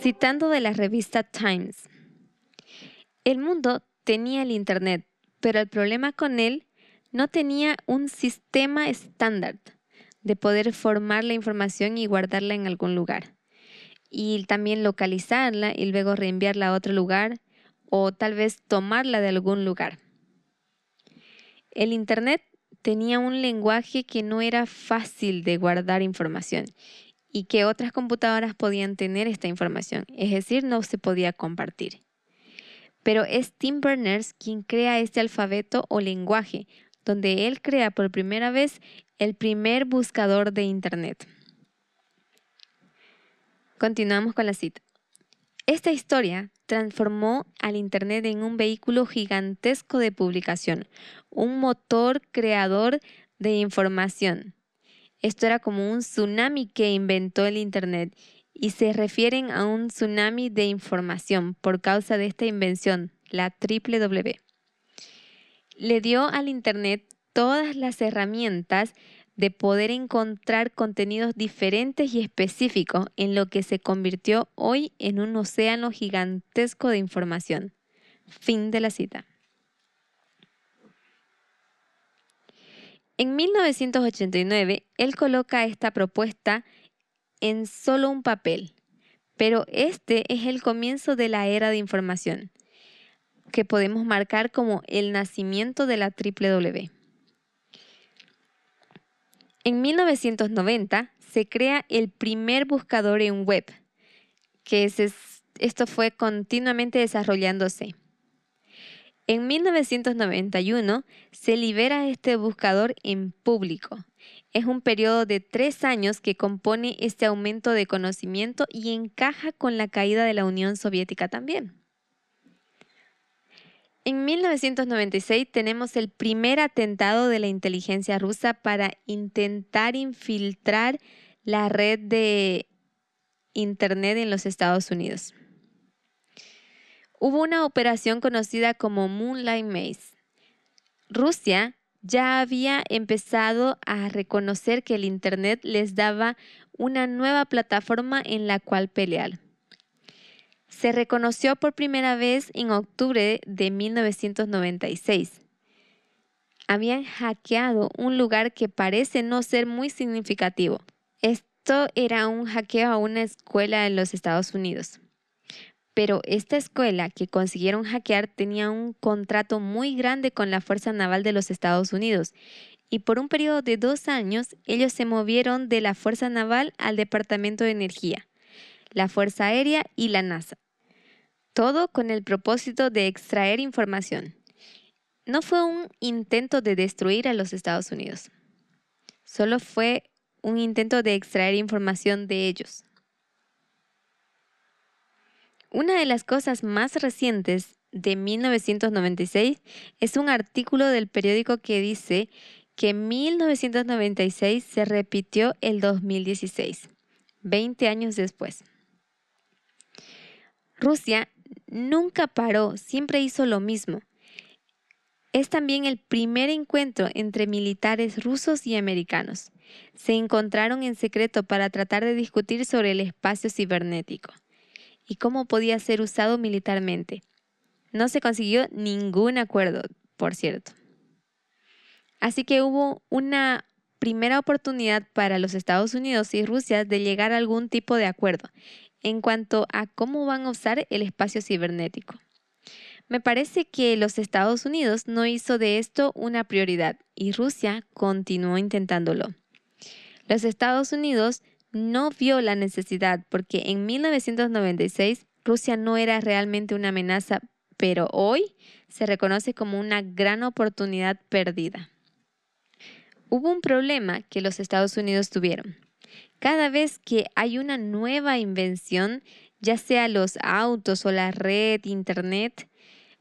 Citando de la revista Times, el mundo tenía el Internet, pero el problema con él no tenía un sistema estándar de poder formar la información y guardarla en algún lugar. Y también localizarla y luego reenviarla a otro lugar o tal vez tomarla de algún lugar. El Internet tenía un lenguaje que no era fácil de guardar información y que otras computadoras podían tener esta información, es decir, no se podía compartir. Pero es Tim Berners quien crea este alfabeto o lenguaje, donde él crea por primera vez el primer buscador de Internet. Continuamos con la cita. Esta historia transformó al Internet en un vehículo gigantesco de publicación, un motor creador de información. Esto era como un tsunami que inventó el Internet y se refieren a un tsunami de información por causa de esta invención, la W. Le dio al Internet todas las herramientas de poder encontrar contenidos diferentes y específicos en lo que se convirtió hoy en un océano gigantesco de información. Fin de la cita. En 1989, él coloca esta propuesta en solo un papel, pero este es el comienzo de la era de información, que podemos marcar como el nacimiento de la W. En 1990 se crea el primer buscador en web, que es, esto fue continuamente desarrollándose. En 1991 se libera este buscador en público. Es un periodo de tres años que compone este aumento de conocimiento y encaja con la caída de la Unión Soviética también. En 1996 tenemos el primer atentado de la inteligencia rusa para intentar infiltrar la red de Internet en los Estados Unidos. Hubo una operación conocida como Moonlight Maze. Rusia ya había empezado a reconocer que el Internet les daba una nueva plataforma en la cual pelear se reconoció por primera vez en octubre de 1996. Habían hackeado un lugar que parece no ser muy significativo. Esto era un hackeo a una escuela en los Estados Unidos. Pero esta escuela que consiguieron hackear tenía un contrato muy grande con la Fuerza Naval de los Estados Unidos y por un periodo de dos años ellos se movieron de la Fuerza Naval al Departamento de Energía la Fuerza Aérea y la NASA. Todo con el propósito de extraer información. No fue un intento de destruir a los Estados Unidos. Solo fue un intento de extraer información de ellos. Una de las cosas más recientes de 1996 es un artículo del periódico que dice que 1996 se repitió el 2016, 20 años después. Rusia nunca paró, siempre hizo lo mismo. Es también el primer encuentro entre militares rusos y americanos. Se encontraron en secreto para tratar de discutir sobre el espacio cibernético y cómo podía ser usado militarmente. No se consiguió ningún acuerdo, por cierto. Así que hubo una primera oportunidad para los Estados Unidos y Rusia de llegar a algún tipo de acuerdo en cuanto a cómo van a usar el espacio cibernético. Me parece que los Estados Unidos no hizo de esto una prioridad y Rusia continuó intentándolo. Los Estados Unidos no vio la necesidad porque en 1996 Rusia no era realmente una amenaza, pero hoy se reconoce como una gran oportunidad perdida. Hubo un problema que los Estados Unidos tuvieron. Cada vez que hay una nueva invención, ya sea los autos o la red Internet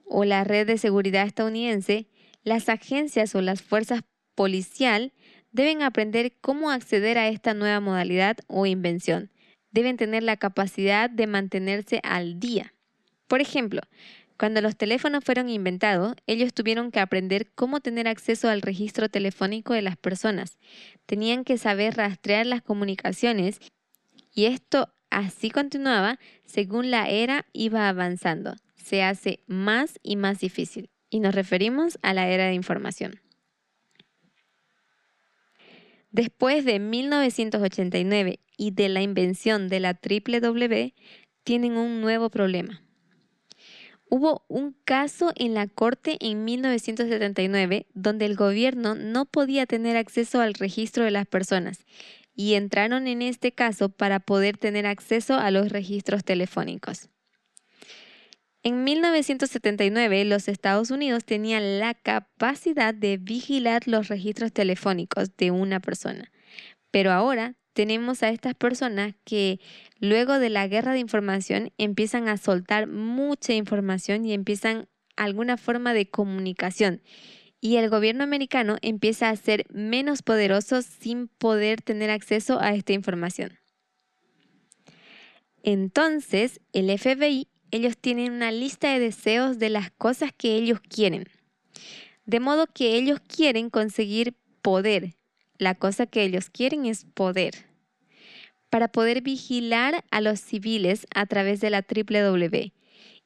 o la red de seguridad estadounidense, las agencias o las fuerzas policial deben aprender cómo acceder a esta nueva modalidad o invención. Deben tener la capacidad de mantenerse al día. Por ejemplo, cuando los teléfonos fueron inventados, ellos tuvieron que aprender cómo tener acceso al registro telefónico de las personas. Tenían que saber rastrear las comunicaciones y esto así continuaba según la era iba avanzando. Se hace más y más difícil y nos referimos a la era de información. Después de 1989 y de la invención de la triple tienen un nuevo problema Hubo un caso en la Corte en 1979 donde el gobierno no podía tener acceso al registro de las personas. y entraron en este caso para poder tener acceso a los registros telefónicos. En 1979, los Estados Unidos tenían la capacidad de vigilar los registros telefónicos de una persona, pero ahora tenemos a estas personas que luego de la guerra de información empiezan a soltar mucha información y empiezan alguna forma de comunicación. Y el gobierno americano empieza a ser menos poderoso sin poder tener acceso a esta información. Entonces, el FBI, ellos tienen una lista de deseos de las cosas que ellos quieren. De modo que ellos quieren conseguir poder. La cosa que ellos quieren es poder para poder vigilar a los civiles a través de la WW.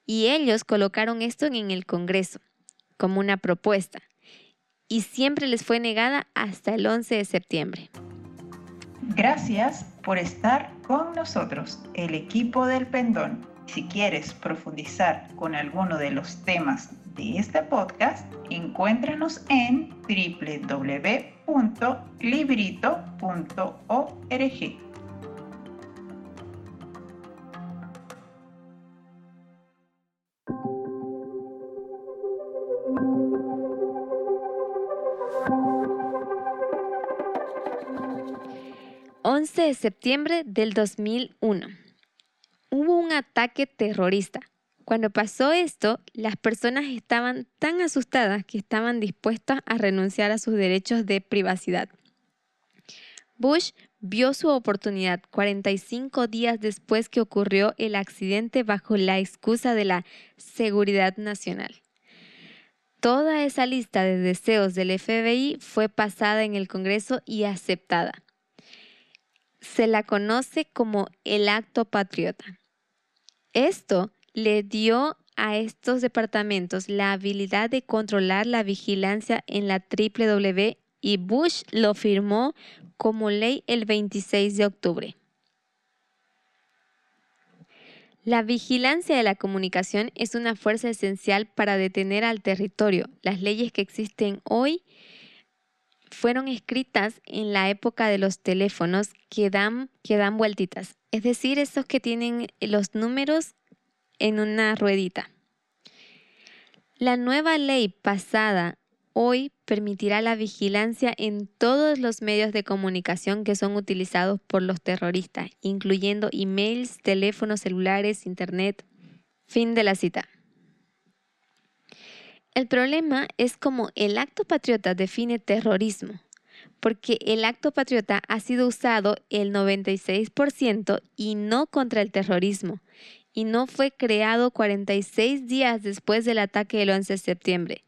Y ellos colocaron esto en el Congreso como una propuesta. Y siempre les fue negada hasta el 11 de septiembre. Gracias por estar con nosotros, el equipo del Pendón. Si quieres profundizar con alguno de los temas de este podcast, encuéntranos en www.librito.org. 11 de septiembre del 2001. Hubo un ataque terrorista. Cuando pasó esto, las personas estaban tan asustadas que estaban dispuestas a renunciar a sus derechos de privacidad. Bush vio su oportunidad 45 días después que ocurrió el accidente bajo la excusa de la seguridad nacional. Toda esa lista de deseos del FBI fue pasada en el Congreso y aceptada se la conoce como el acto patriota. Esto le dio a estos departamentos la habilidad de controlar la vigilancia en la W y Bush lo firmó como ley el 26 de octubre. La vigilancia de la comunicación es una fuerza esencial para detener al territorio. Las leyes que existen hoy fueron escritas en la época de los teléfonos que dan, que dan vueltitas, es decir, esos que tienen los números en una ruedita. La nueva ley pasada hoy permitirá la vigilancia en todos los medios de comunicación que son utilizados por los terroristas, incluyendo emails, teléfonos celulares, internet. Fin de la cita. El problema es como el acto patriota define terrorismo, porque el acto patriota ha sido usado el 96% y no contra el terrorismo, y no fue creado 46 días después del ataque del 11 de septiembre.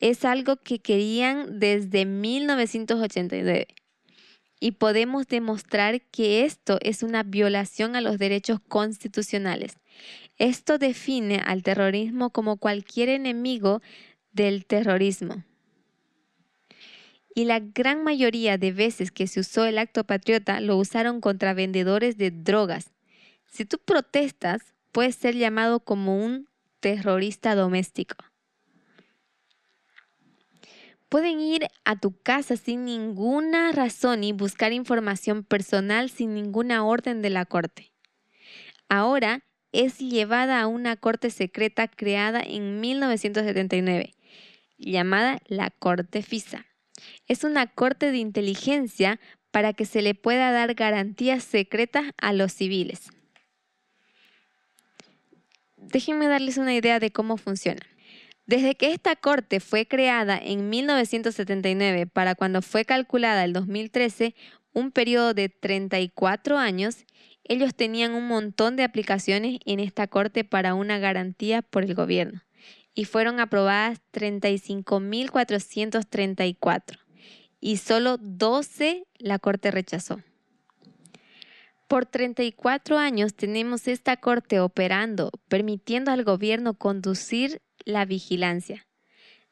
Es algo que querían desde 1989. Y podemos demostrar que esto es una violación a los derechos constitucionales. Esto define al terrorismo como cualquier enemigo del terrorismo. Y la gran mayoría de veces que se usó el acto patriota lo usaron contra vendedores de drogas. Si tú protestas, puedes ser llamado como un terrorista doméstico. Pueden ir a tu casa sin ninguna razón y buscar información personal sin ninguna orden de la corte. Ahora es llevada a una corte secreta creada en 1979 llamada la Corte FISA. Es una corte de inteligencia para que se le pueda dar garantías secretas a los civiles. Déjenme darles una idea de cómo funciona. Desde que esta corte fue creada en 1979 para cuando fue calculada el 2013, un periodo de 34 años, ellos tenían un montón de aplicaciones en esta corte para una garantía por el gobierno y fueron aprobadas 35.434 y solo 12 la Corte rechazó. Por 34 años tenemos esta Corte operando, permitiendo al gobierno conducir la vigilancia.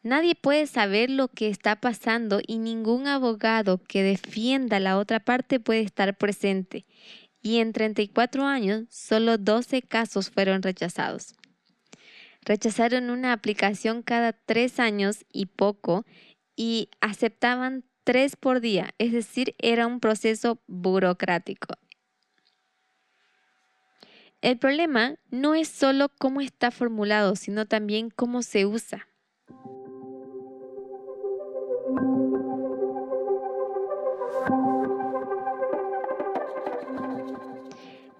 Nadie puede saber lo que está pasando y ningún abogado que defienda la otra parte puede estar presente. Y en 34 años, solo 12 casos fueron rechazados rechazaron una aplicación cada tres años y poco y aceptaban tres por día, es decir, era un proceso burocrático. El problema no es solo cómo está formulado, sino también cómo se usa.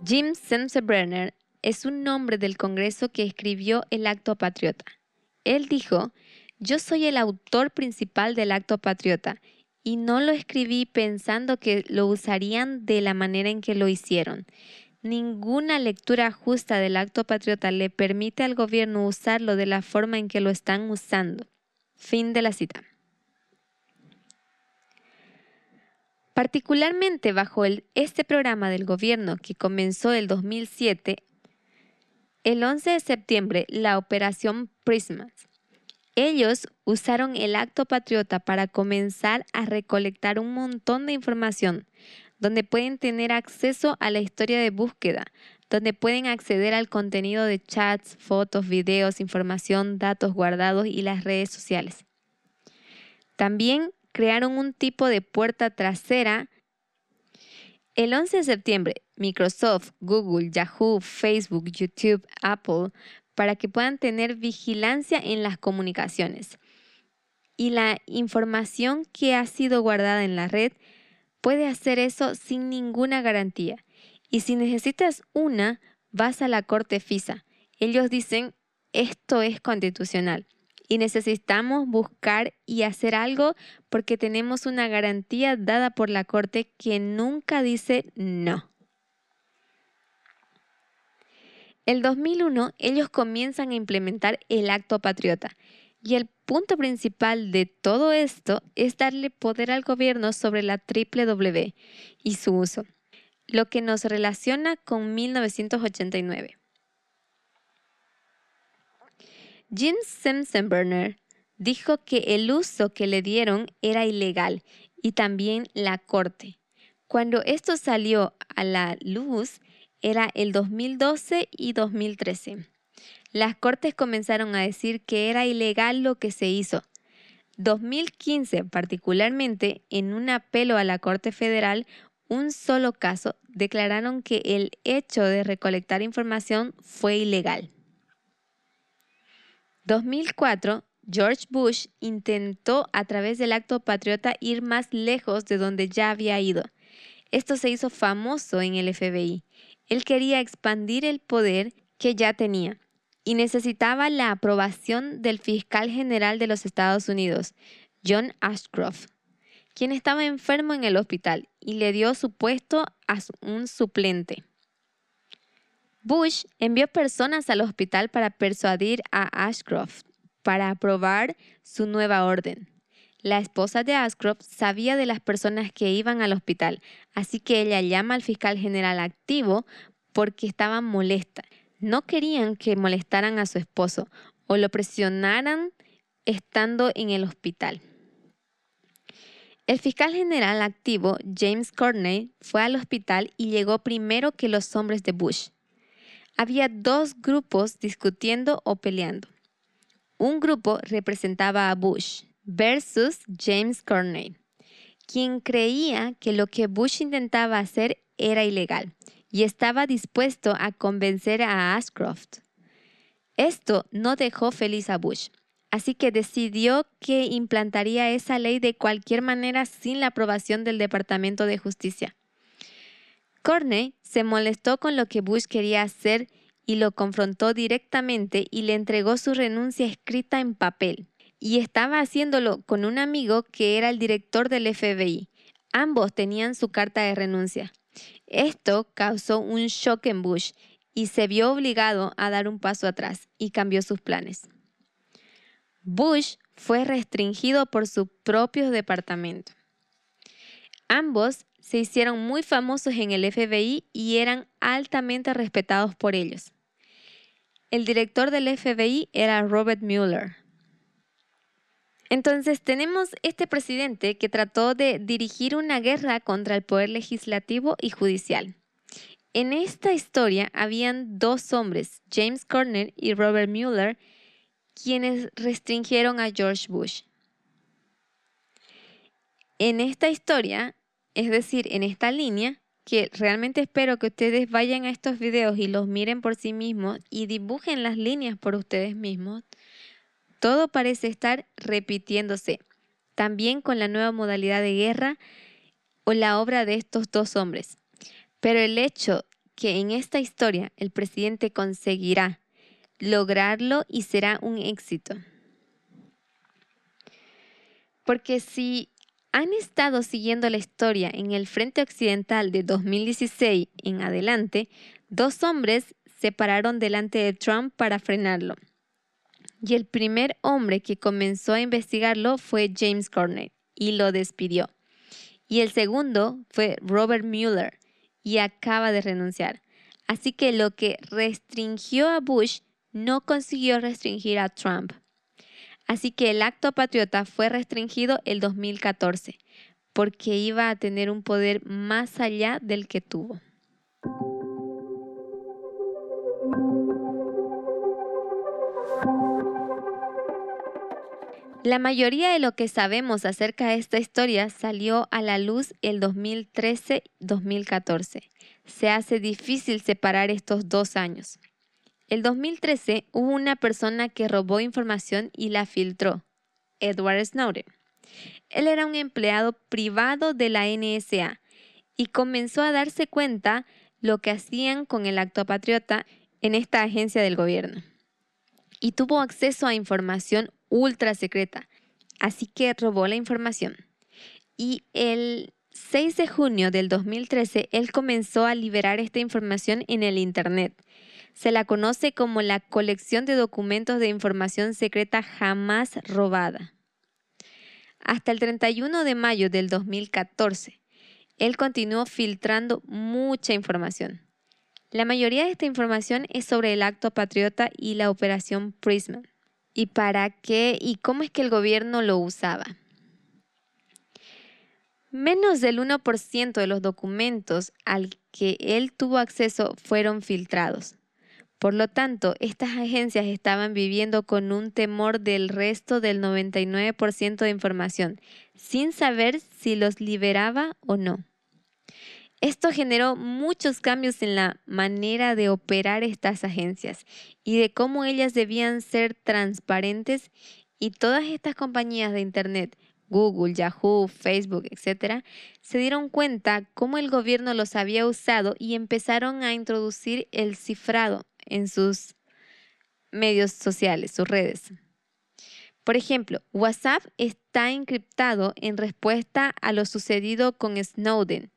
Jim Sensenbrenner es un nombre del Congreso que escribió el Acto Patriota. Él dijo, yo soy el autor principal del Acto Patriota y no lo escribí pensando que lo usarían de la manera en que lo hicieron. Ninguna lectura justa del Acto Patriota le permite al gobierno usarlo de la forma en que lo están usando. Fin de la cita. Particularmente bajo este programa del gobierno que comenzó el 2007, el 11 de septiembre, la operación Prismas. Ellos usaron el acto patriota para comenzar a recolectar un montón de información, donde pueden tener acceso a la historia de búsqueda, donde pueden acceder al contenido de chats, fotos, videos, información, datos guardados y las redes sociales. También crearon un tipo de puerta trasera. El 11 de septiembre, Microsoft, Google, Yahoo, Facebook, YouTube, Apple, para que puedan tener vigilancia en las comunicaciones. Y la información que ha sido guardada en la red puede hacer eso sin ninguna garantía. Y si necesitas una, vas a la Corte FISA. Ellos dicen, esto es constitucional y necesitamos buscar y hacer algo porque tenemos una garantía dada por la Corte que nunca dice no. El 2001 ellos comienzan a implementar el acto patriota y el punto principal de todo esto es darle poder al gobierno sobre la triple W y su uso, lo que nos relaciona con 1989. Jim Sensenbrenner dijo que el uso que le dieron era ilegal y también la corte. Cuando esto salió a la luz era el 2012 y 2013. Las cortes comenzaron a decir que era ilegal lo que se hizo. 2015 particularmente, en un apelo a la Corte Federal, un solo caso declararon que el hecho de recolectar información fue ilegal. 2004, George Bush intentó a través del acto patriota ir más lejos de donde ya había ido. Esto se hizo famoso en el FBI. Él quería expandir el poder que ya tenía y necesitaba la aprobación del fiscal general de los Estados Unidos, John Ashcroft, quien estaba enfermo en el hospital y le dio su puesto a un suplente. Bush envió personas al hospital para persuadir a Ashcroft para aprobar su nueva orden. La esposa de Ashcroft sabía de las personas que iban al hospital, así que ella llama al fiscal general activo porque estaban molesta. No querían que molestaran a su esposo o lo presionaran estando en el hospital. El fiscal general activo, James Courtney, fue al hospital y llegó primero que los hombres de Bush había dos grupos discutiendo o peleando. Un grupo representaba a Bush versus James Cornell, quien creía que lo que Bush intentaba hacer era ilegal y estaba dispuesto a convencer a Ashcroft. Esto no dejó feliz a Bush, así que decidió que implantaría esa ley de cualquier manera sin la aprobación del Departamento de Justicia. Corney se molestó con lo que Bush quería hacer y lo confrontó directamente y le entregó su renuncia escrita en papel. Y estaba haciéndolo con un amigo que era el director del FBI. Ambos tenían su carta de renuncia. Esto causó un shock en Bush y se vio obligado a dar un paso atrás y cambió sus planes. Bush fue restringido por su propio departamento. Ambos se hicieron muy famosos en el FBI y eran altamente respetados por ellos. El director del FBI era Robert Mueller. Entonces tenemos este presidente que trató de dirigir una guerra contra el poder legislativo y judicial. En esta historia habían dos hombres, James Corner y Robert Mueller, quienes restringieron a George Bush. En esta historia, es decir, en esta línea, que realmente espero que ustedes vayan a estos videos y los miren por sí mismos y dibujen las líneas por ustedes mismos, todo parece estar repitiéndose. También con la nueva modalidad de guerra o la obra de estos dos hombres. Pero el hecho que en esta historia el presidente conseguirá lograrlo y será un éxito. Porque si han estado siguiendo la historia en el Frente Occidental de 2016 en adelante, dos hombres se pararon delante de Trump para frenarlo. Y el primer hombre que comenzó a investigarlo fue James Cornell y lo despidió. Y el segundo fue Robert Mueller y acaba de renunciar. Así que lo que restringió a Bush no consiguió restringir a Trump. Así que el acto patriota fue restringido el 2014, porque iba a tener un poder más allá del que tuvo. La mayoría de lo que sabemos acerca de esta historia salió a la luz el 2013-2014. Se hace difícil separar estos dos años. El 2013 hubo una persona que robó información y la filtró, Edward Snowden. Él era un empleado privado de la NSA y comenzó a darse cuenta lo que hacían con el acto patriota en esta agencia del gobierno. Y tuvo acceso a información ultra secreta, así que robó la información. Y el 6 de junio del 2013, él comenzó a liberar esta información en el Internet. Se la conoce como la colección de documentos de información secreta jamás robada. Hasta el 31 de mayo del 2014, él continuó filtrando mucha información. La mayoría de esta información es sobre el acto patriota y la operación Prism y para qué y cómo es que el gobierno lo usaba. Menos del 1% de los documentos al que él tuvo acceso fueron filtrados. Por lo tanto, estas agencias estaban viviendo con un temor del resto del 99% de información, sin saber si los liberaba o no. Esto generó muchos cambios en la manera de operar estas agencias y de cómo ellas debían ser transparentes y todas estas compañías de Internet, Google, Yahoo, Facebook, etc., se dieron cuenta cómo el gobierno los había usado y empezaron a introducir el cifrado en sus medios sociales, sus redes. Por ejemplo, WhatsApp está encriptado en respuesta a lo sucedido con Snowden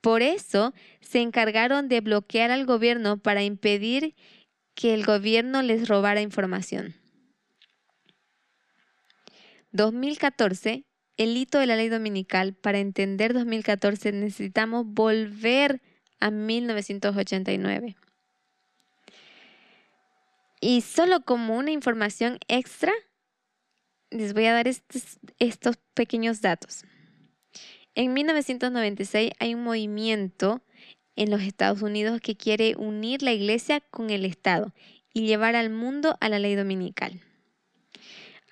por eso se encargaron de bloquear al gobierno para impedir que el gobierno les robara información. 2014, el hito de la ley dominical. Para entender 2014 necesitamos volver a 1989. Y solo como una información extra, les voy a dar estos, estos pequeños datos. En 1996 hay un movimiento en los Estados Unidos que quiere unir la iglesia con el Estado y llevar al mundo a la ley dominical.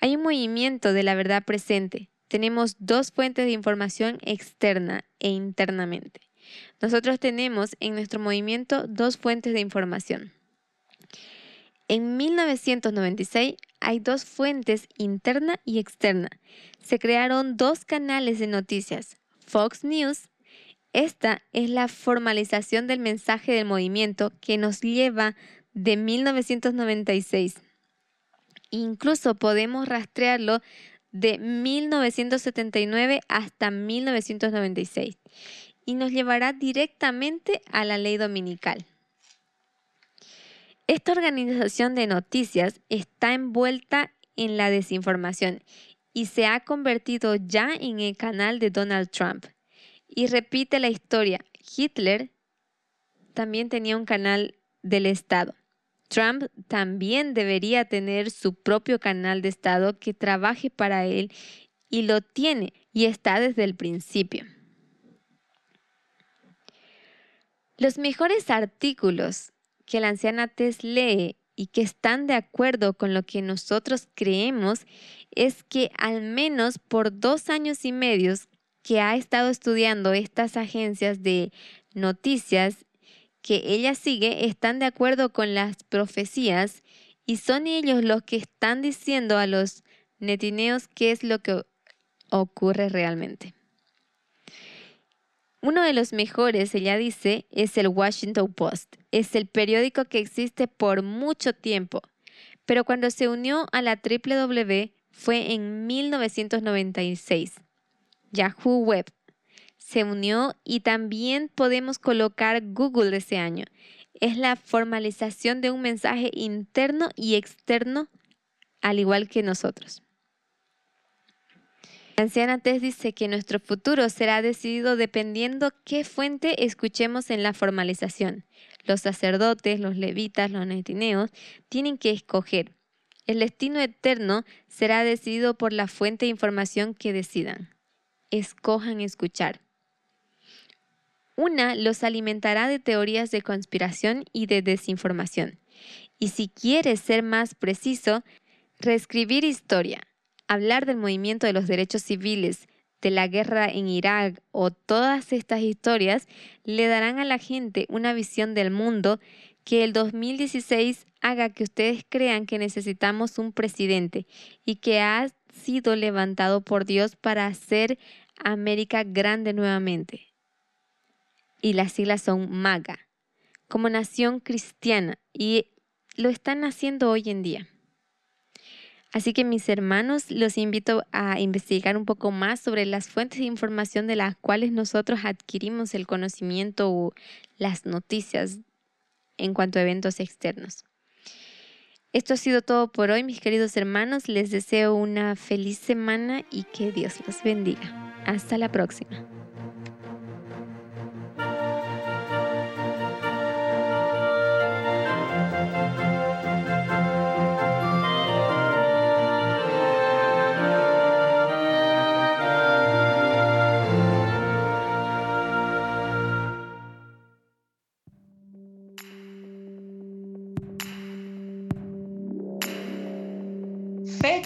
Hay un movimiento de la verdad presente. Tenemos dos fuentes de información externa e internamente. Nosotros tenemos en nuestro movimiento dos fuentes de información. En 1996 hay dos fuentes interna y externa. Se crearon dos canales de noticias, Fox News, esta es la formalización del mensaje del movimiento que nos lleva de 1996. Incluso podemos rastrearlo de 1979 hasta 1996 y nos llevará directamente a la ley dominical. Esta organización de noticias está envuelta en la desinformación y se ha convertido ya en el canal de Donald Trump. Y repite la historia, Hitler también tenía un canal del Estado. Trump también debería tener su propio canal de Estado que trabaje para él y lo tiene y está desde el principio. Los mejores artículos que la anciana Tess lee y que están de acuerdo con lo que nosotros creemos es que al menos por dos años y medio que ha estado estudiando estas agencias de noticias que ella sigue están de acuerdo con las profecías y son ellos los que están diciendo a los netineos qué es lo que ocurre realmente. Uno de los mejores, ella dice, es el Washington Post. Es el periódico que existe por mucho tiempo, pero cuando se unió a la WW fue en 1996. Yahoo Web se unió y también podemos colocar Google ese año. Es la formalización de un mensaje interno y externo al igual que nosotros. Anciana Tess dice que nuestro futuro será decidido dependiendo qué fuente escuchemos en la formalización. Los sacerdotes, los levitas, los netineos tienen que escoger. El destino eterno será decidido por la fuente de información que decidan. Escojan escuchar. Una los alimentará de teorías de conspiración y de desinformación. Y si quieres ser más preciso, reescribir historia, hablar del movimiento de los derechos civiles, de la guerra en Irak o todas estas historias le darán a la gente una visión del mundo que el 2016 haga que ustedes crean que necesitamos un presidente y que ha sido levantado por Dios para hacer América grande nuevamente y las siglas son MAGA, como nación cristiana, y lo están haciendo hoy en día. Así que mis hermanos, los invito a investigar un poco más sobre las fuentes de información de las cuales nosotros adquirimos el conocimiento o las noticias en cuanto a eventos externos. Esto ha sido todo por hoy, mis queridos hermanos. Les deseo una feliz semana y que Dios los bendiga. Hasta la próxima.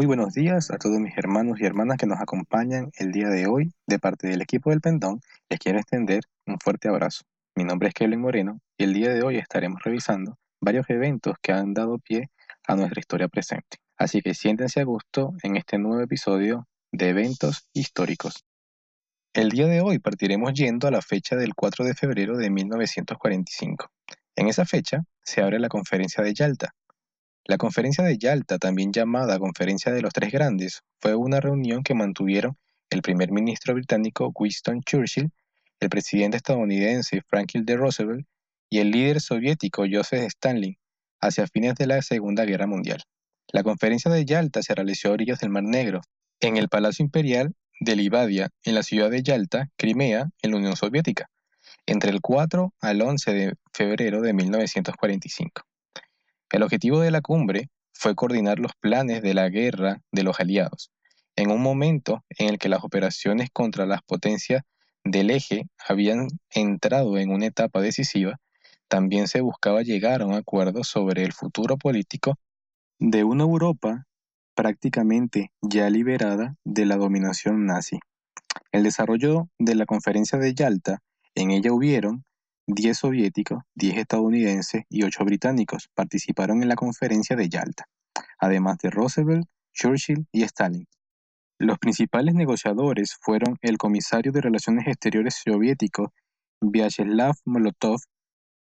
Muy buenos días a todos mis hermanos y hermanas que nos acompañan el día de hoy. De parte del equipo del Pendón, les quiero extender un fuerte abrazo. Mi nombre es Kevin Moreno y el día de hoy estaremos revisando varios eventos que han dado pie a nuestra historia presente. Así que siéntense a gusto en este nuevo episodio de Eventos Históricos. El día de hoy partiremos yendo a la fecha del 4 de febrero de 1945. En esa fecha se abre la conferencia de Yalta, la Conferencia de Yalta, también llamada Conferencia de los Tres Grandes, fue una reunión que mantuvieron el primer ministro británico Winston Churchill, el presidente estadounidense Franklin D. Roosevelt y el líder soviético Joseph Stalin hacia fines de la Segunda Guerra Mundial. La conferencia de Yalta se realizó a orillas del Mar Negro, en el Palacio Imperial de Livadia, en la ciudad de Yalta, Crimea, en la Unión Soviética, entre el 4 al 11 de febrero de 1945. El objetivo de la cumbre fue coordinar los planes de la guerra de los aliados, en un momento en el que las operaciones contra las potencias del eje habían entrado en una etapa decisiva, también se buscaba llegar a un acuerdo sobre el futuro político de una Europa prácticamente ya liberada de la dominación nazi. El desarrollo de la conferencia de Yalta, en ella hubieron 10 soviéticos, 10 estadounidenses y 8 británicos participaron en la conferencia de Yalta, además de Roosevelt, Churchill y Stalin. Los principales negociadores fueron el comisario de Relaciones Exteriores soviético Vyacheslav Molotov,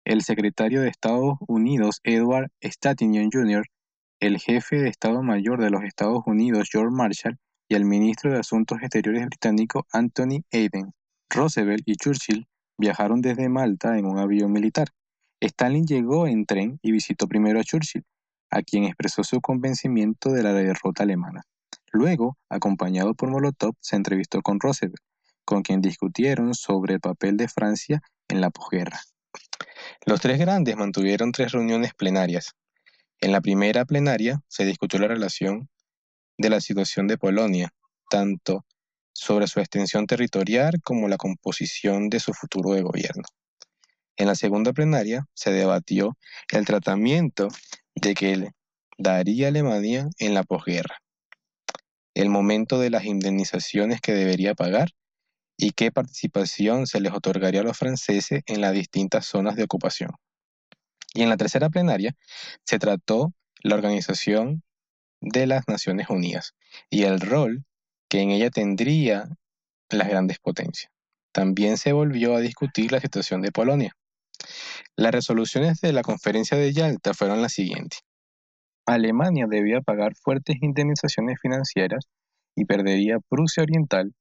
el secretario de Estados Unidos Edward Statinian Jr., el jefe de Estado Mayor de los Estados Unidos George Marshall y el ministro de Asuntos Exteriores británico Anthony Eden. Roosevelt y Churchill Viajaron desde Malta en un avión militar. Stalin llegó en tren y visitó primero a Churchill, a quien expresó su convencimiento de la derrota alemana. Luego, acompañado por Molotov, se entrevistó con Roosevelt, con quien discutieron sobre el papel de Francia en la posguerra. Los tres grandes mantuvieron tres reuniones plenarias. En la primera plenaria se discutió la relación de la situación de Polonia, tanto sobre su extensión territorial como la composición de su futuro de gobierno. En la segunda plenaria se debatió el tratamiento de que daría Alemania en la posguerra, el momento de las indemnizaciones que debería pagar y qué participación se les otorgaría a los franceses en las distintas zonas de ocupación. Y en la tercera plenaria se trató la organización de las Naciones Unidas y el rol que en ella tendría las grandes potencias. También se volvió a discutir la situación de Polonia. Las resoluciones de la conferencia de Yalta fueron las siguientes. Alemania debía pagar fuertes indemnizaciones financieras y perdería Prusia Oriental,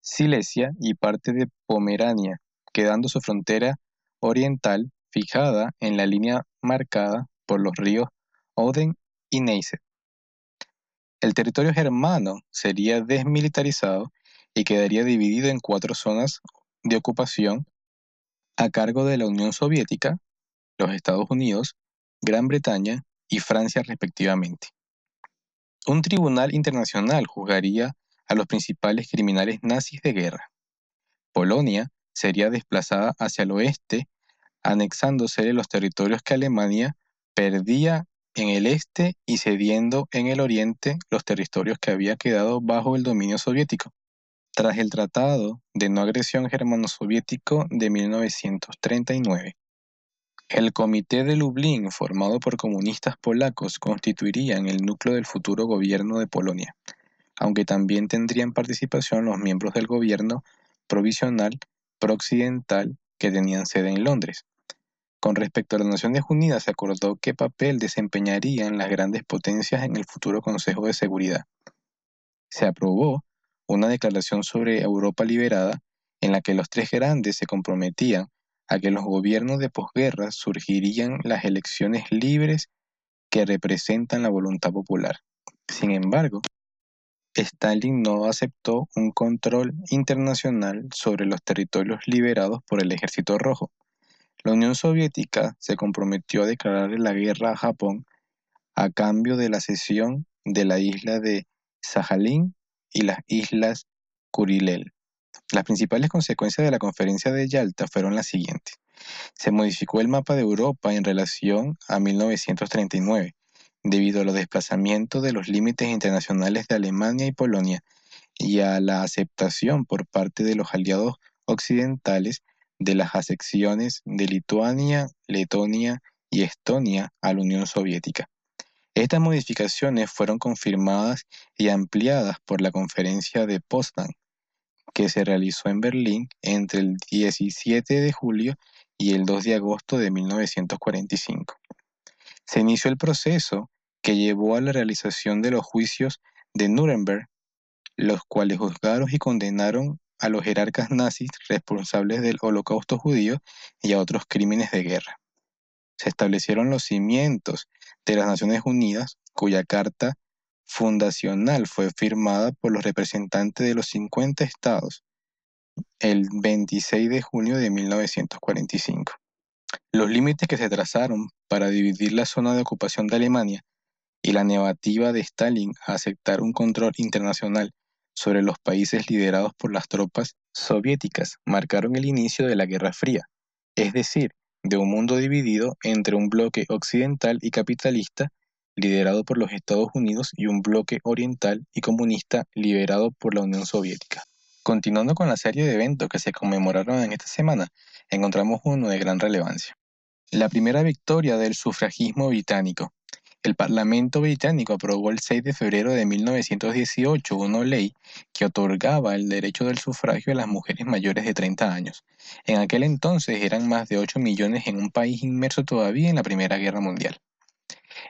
Silesia y parte de Pomerania, quedando su frontera oriental fijada en la línea marcada por los ríos Oden y Neisse. El territorio germano sería desmilitarizado y quedaría dividido en cuatro zonas de ocupación a cargo de la Unión Soviética, los Estados Unidos, Gran Bretaña y Francia respectivamente. Un tribunal internacional juzgaría a los principales criminales nazis de guerra. Polonia sería desplazada hacia el oeste, anexándose los territorios que Alemania perdía en el este y cediendo en el oriente los territorios que había quedado bajo el dominio soviético. Tras el Tratado de No Agresión Germano-Soviético de 1939, el Comité de Lublin, formado por comunistas polacos, constituirían el núcleo del futuro gobierno de Polonia, aunque también tendrían participación los miembros del gobierno provisional prooccidental que tenían sede en Londres. Con respecto a las Naciones Unidas, se acordó qué papel desempeñarían las grandes potencias en el futuro Consejo de Seguridad. Se aprobó una declaración sobre Europa liberada en la que los tres grandes se comprometían a que los gobiernos de posguerra surgirían las elecciones libres que representan la voluntad popular. Sin embargo, Stalin no aceptó un control internacional sobre los territorios liberados por el Ejército Rojo, la Unión Soviética se comprometió a declarar la guerra a Japón a cambio de la cesión de la isla de Sajalín y las islas Kurilel. Las principales consecuencias de la conferencia de Yalta fueron las siguientes. Se modificó el mapa de Europa en relación a 1939, debido a los desplazamientos de los límites internacionales de Alemania y Polonia y a la aceptación por parte de los aliados occidentales de las asecciones de Lituania, Letonia y Estonia a la Unión Soviética. Estas modificaciones fueron confirmadas y ampliadas por la Conferencia de Potsdam, que se realizó en Berlín entre el 17 de julio y el 2 de agosto de 1945. Se inició el proceso que llevó a la realización de los juicios de Nuremberg, los cuales juzgaron y condenaron a los jerarcas nazis responsables del holocausto judío y a otros crímenes de guerra. Se establecieron los cimientos de las Naciones Unidas, cuya carta fundacional fue firmada por los representantes de los 50 estados el 26 de junio de 1945. Los límites que se trazaron para dividir la zona de ocupación de Alemania y la negativa de Stalin a aceptar un control internacional sobre los países liderados por las tropas soviéticas marcaron el inicio de la Guerra Fría, es decir, de un mundo dividido entre un bloque occidental y capitalista liderado por los Estados Unidos y un bloque oriental y comunista liderado por la Unión Soviética. Continuando con la serie de eventos que se conmemoraron en esta semana, encontramos uno de gran relevancia. La primera victoria del sufragismo británico, el Parlamento británico aprobó el 6 de febrero de 1918 una ley que otorgaba el derecho del sufragio a las mujeres mayores de 30 años. En aquel entonces eran más de 8 millones en un país inmerso todavía en la Primera Guerra Mundial.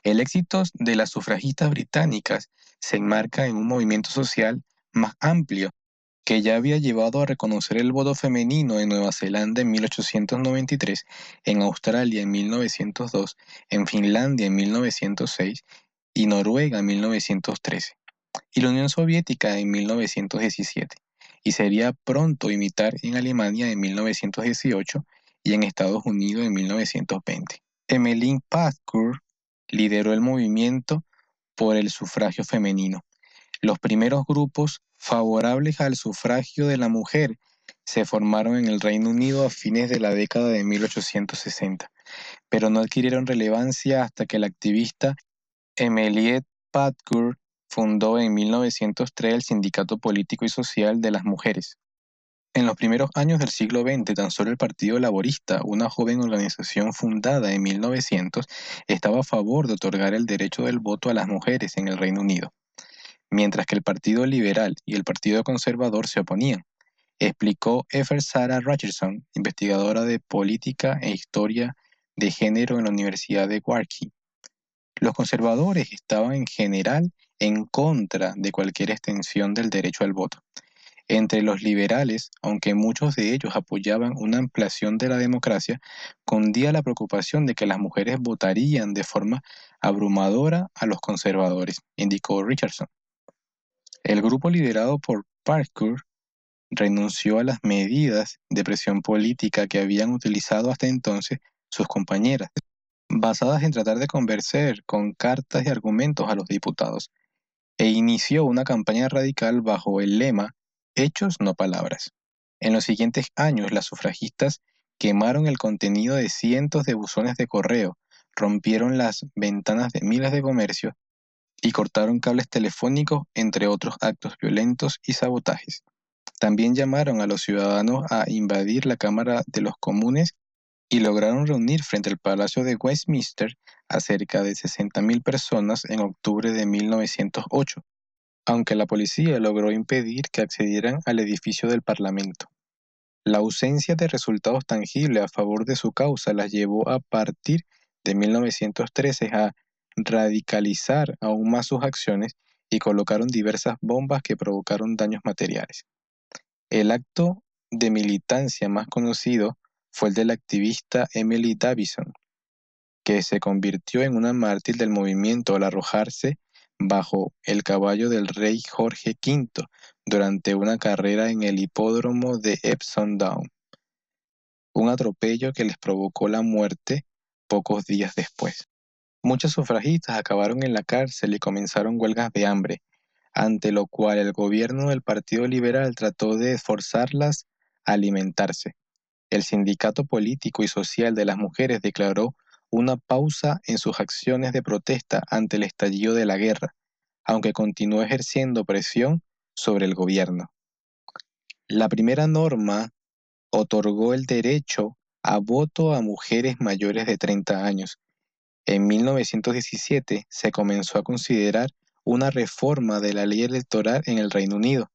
El éxito de las sufragistas británicas se enmarca en un movimiento social más amplio que ya había llevado a reconocer el voto femenino en Nueva Zelanda en 1893, en Australia en 1902, en Finlandia en 1906 y Noruega en 1913, y la Unión Soviética en 1917, y sería pronto imitar en Alemania en 1918 y en Estados Unidos en 1920. Emmeline Pankhurst lideró el movimiento por el sufragio femenino. Los primeros grupos favorables al sufragio de la mujer se formaron en el Reino Unido a fines de la década de 1860, pero no adquirieron relevancia hasta que la activista Emmeline Pankhurst fundó en 1903 el Sindicato Político y Social de las Mujeres. En los primeros años del siglo XX, tan solo el Partido Laborista, una joven organización fundada en 1900, estaba a favor de otorgar el derecho del voto a las mujeres en el Reino Unido, mientras que el Partido Liberal y el Partido Conservador se oponían, explicó Efer Sarah Richardson, investigadora de política e historia de género en la Universidad de Warwick. Los conservadores estaban en general en contra de cualquier extensión del derecho al voto. Entre los liberales, aunque muchos de ellos apoyaban una ampliación de la democracia, cundía la preocupación de que las mujeres votarían de forma abrumadora a los conservadores, indicó Richardson. El grupo liderado por Parker renunció a las medidas de presión política que habían utilizado hasta entonces sus compañeras, basadas en tratar de convencer con cartas y argumentos a los diputados, e inició una campaña radical bajo el lema Hechos, no palabras. En los siguientes años, las sufragistas quemaron el contenido de cientos de buzones de correo, rompieron las ventanas de miles de comercios y cortaron cables telefónicos, entre otros actos violentos y sabotajes. También llamaron a los ciudadanos a invadir la Cámara de los Comunes y lograron reunir frente al Palacio de Westminster a cerca de 60.000 personas en octubre de 1908, aunque la policía logró impedir que accedieran al edificio del Parlamento. La ausencia de resultados tangibles a favor de su causa las llevó a partir de 1913 a radicalizar aún más sus acciones y colocaron diversas bombas que provocaron daños materiales. El acto de militancia más conocido fue el del activista Emily Davison, que se convirtió en una mártir del movimiento al arrojarse bajo el caballo del rey Jorge V durante una carrera en el hipódromo de Epsom Down, un atropello que les provocó la muerte pocos días después. Muchas sufragistas acabaron en la cárcel y comenzaron huelgas de hambre, ante lo cual el gobierno del Partido Liberal trató de forzarlas a alimentarse. El sindicato político y social de las mujeres declaró una pausa en sus acciones de protesta ante el estallido de la guerra, aunque continuó ejerciendo presión sobre el gobierno. La primera norma otorgó el derecho a voto a mujeres mayores de 30 años. En 1917 se comenzó a considerar una reforma de la ley electoral en el Reino Unido,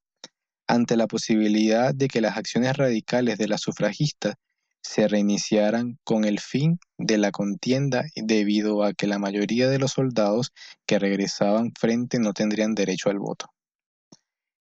ante la posibilidad de que las acciones radicales de las sufragistas se reiniciaran con el fin de la contienda debido a que la mayoría de los soldados que regresaban frente no tendrían derecho al voto.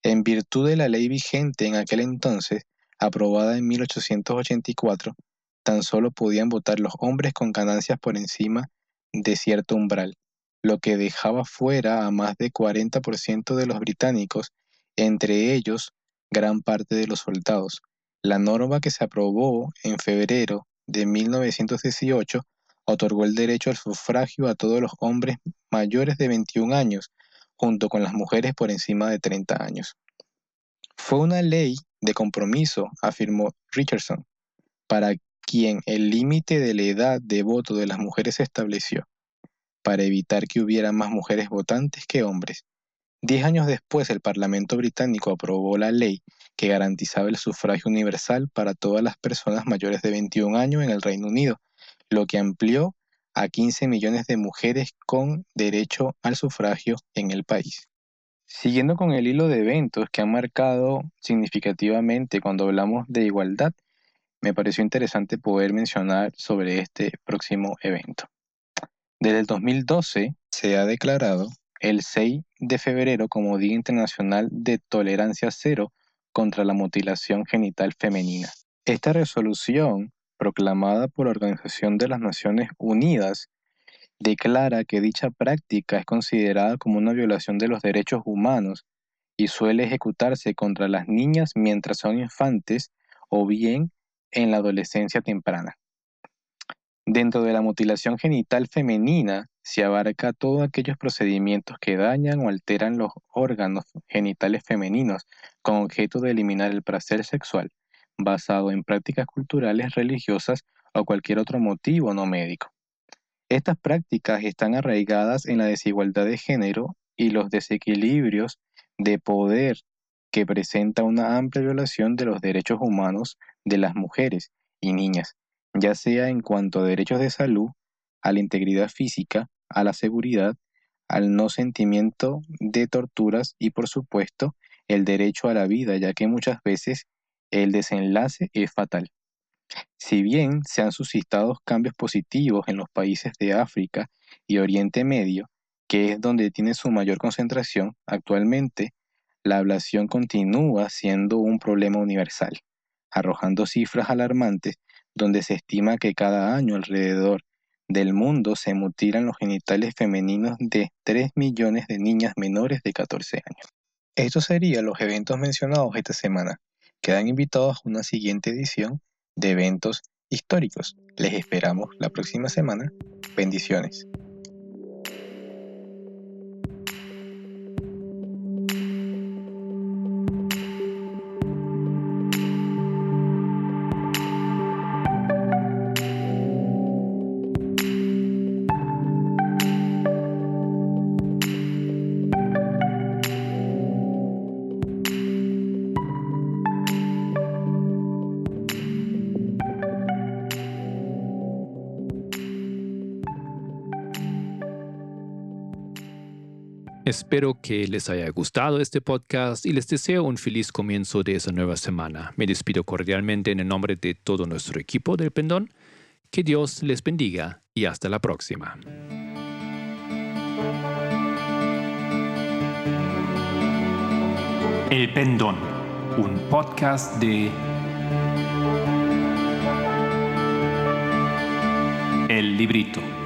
En virtud de la ley vigente en aquel entonces, aprobada en 1884, tan solo podían votar los hombres con ganancias por encima de cierto umbral, lo que dejaba fuera a más de 40% de los británicos, entre ellos gran parte de los soldados, la norma que se aprobó en febrero de 1918 otorgó el derecho al sufragio a todos los hombres mayores de 21 años, junto con las mujeres por encima de 30 años. Fue una ley de compromiso, afirmó Richardson, para quien el límite de la edad de voto de las mujeres estableció, para evitar que hubiera más mujeres votantes que hombres. Diez años después, el Parlamento británico aprobó la ley que garantizaba el sufragio universal para todas las personas mayores de 21 años en el Reino Unido, lo que amplió a 15 millones de mujeres con derecho al sufragio en el país. Siguiendo con el hilo de eventos que han marcado significativamente cuando hablamos de igualdad, me pareció interesante poder mencionar sobre este próximo evento. Desde el 2012 se ha declarado el 6 de febrero como Día Internacional de Tolerancia Cero contra la mutilación genital femenina. Esta resolución, proclamada por la Organización de las Naciones Unidas, declara que dicha práctica es considerada como una violación de los derechos humanos y suele ejecutarse contra las niñas mientras son infantes o bien en la adolescencia temprana. Dentro de la mutilación genital femenina se abarca todos aquellos procedimientos que dañan o alteran los órganos genitales femeninos con objeto de eliminar el placer sexual, basado en prácticas culturales, religiosas o cualquier otro motivo no médico. Estas prácticas están arraigadas en la desigualdad de género y los desequilibrios de poder que presenta una amplia violación de los derechos humanos de las mujeres y niñas, ya sea en cuanto a derechos de salud, a la integridad física, a la seguridad, al no sentimiento de torturas y por supuesto el derecho a la vida, ya que muchas veces el desenlace es fatal. Si bien se han suscitado cambios positivos en los países de África y Oriente Medio, que es donde tiene su mayor concentración, actualmente la ablación continúa siendo un problema universal, arrojando cifras alarmantes donde se estima que cada año alrededor del mundo se mutilan los genitales femeninos de 3 millones de niñas menores de 14 años. Estos serían los eventos mencionados esta semana. Quedan invitados a una siguiente edición de eventos históricos. Les esperamos la próxima semana. Bendiciones. Espero que les haya gustado este podcast y les deseo un feliz comienzo de esa nueva semana. Me despido cordialmente en el nombre de todo nuestro equipo del Pendón. Que Dios les bendiga y hasta la próxima. El Pendón, un podcast de El Librito.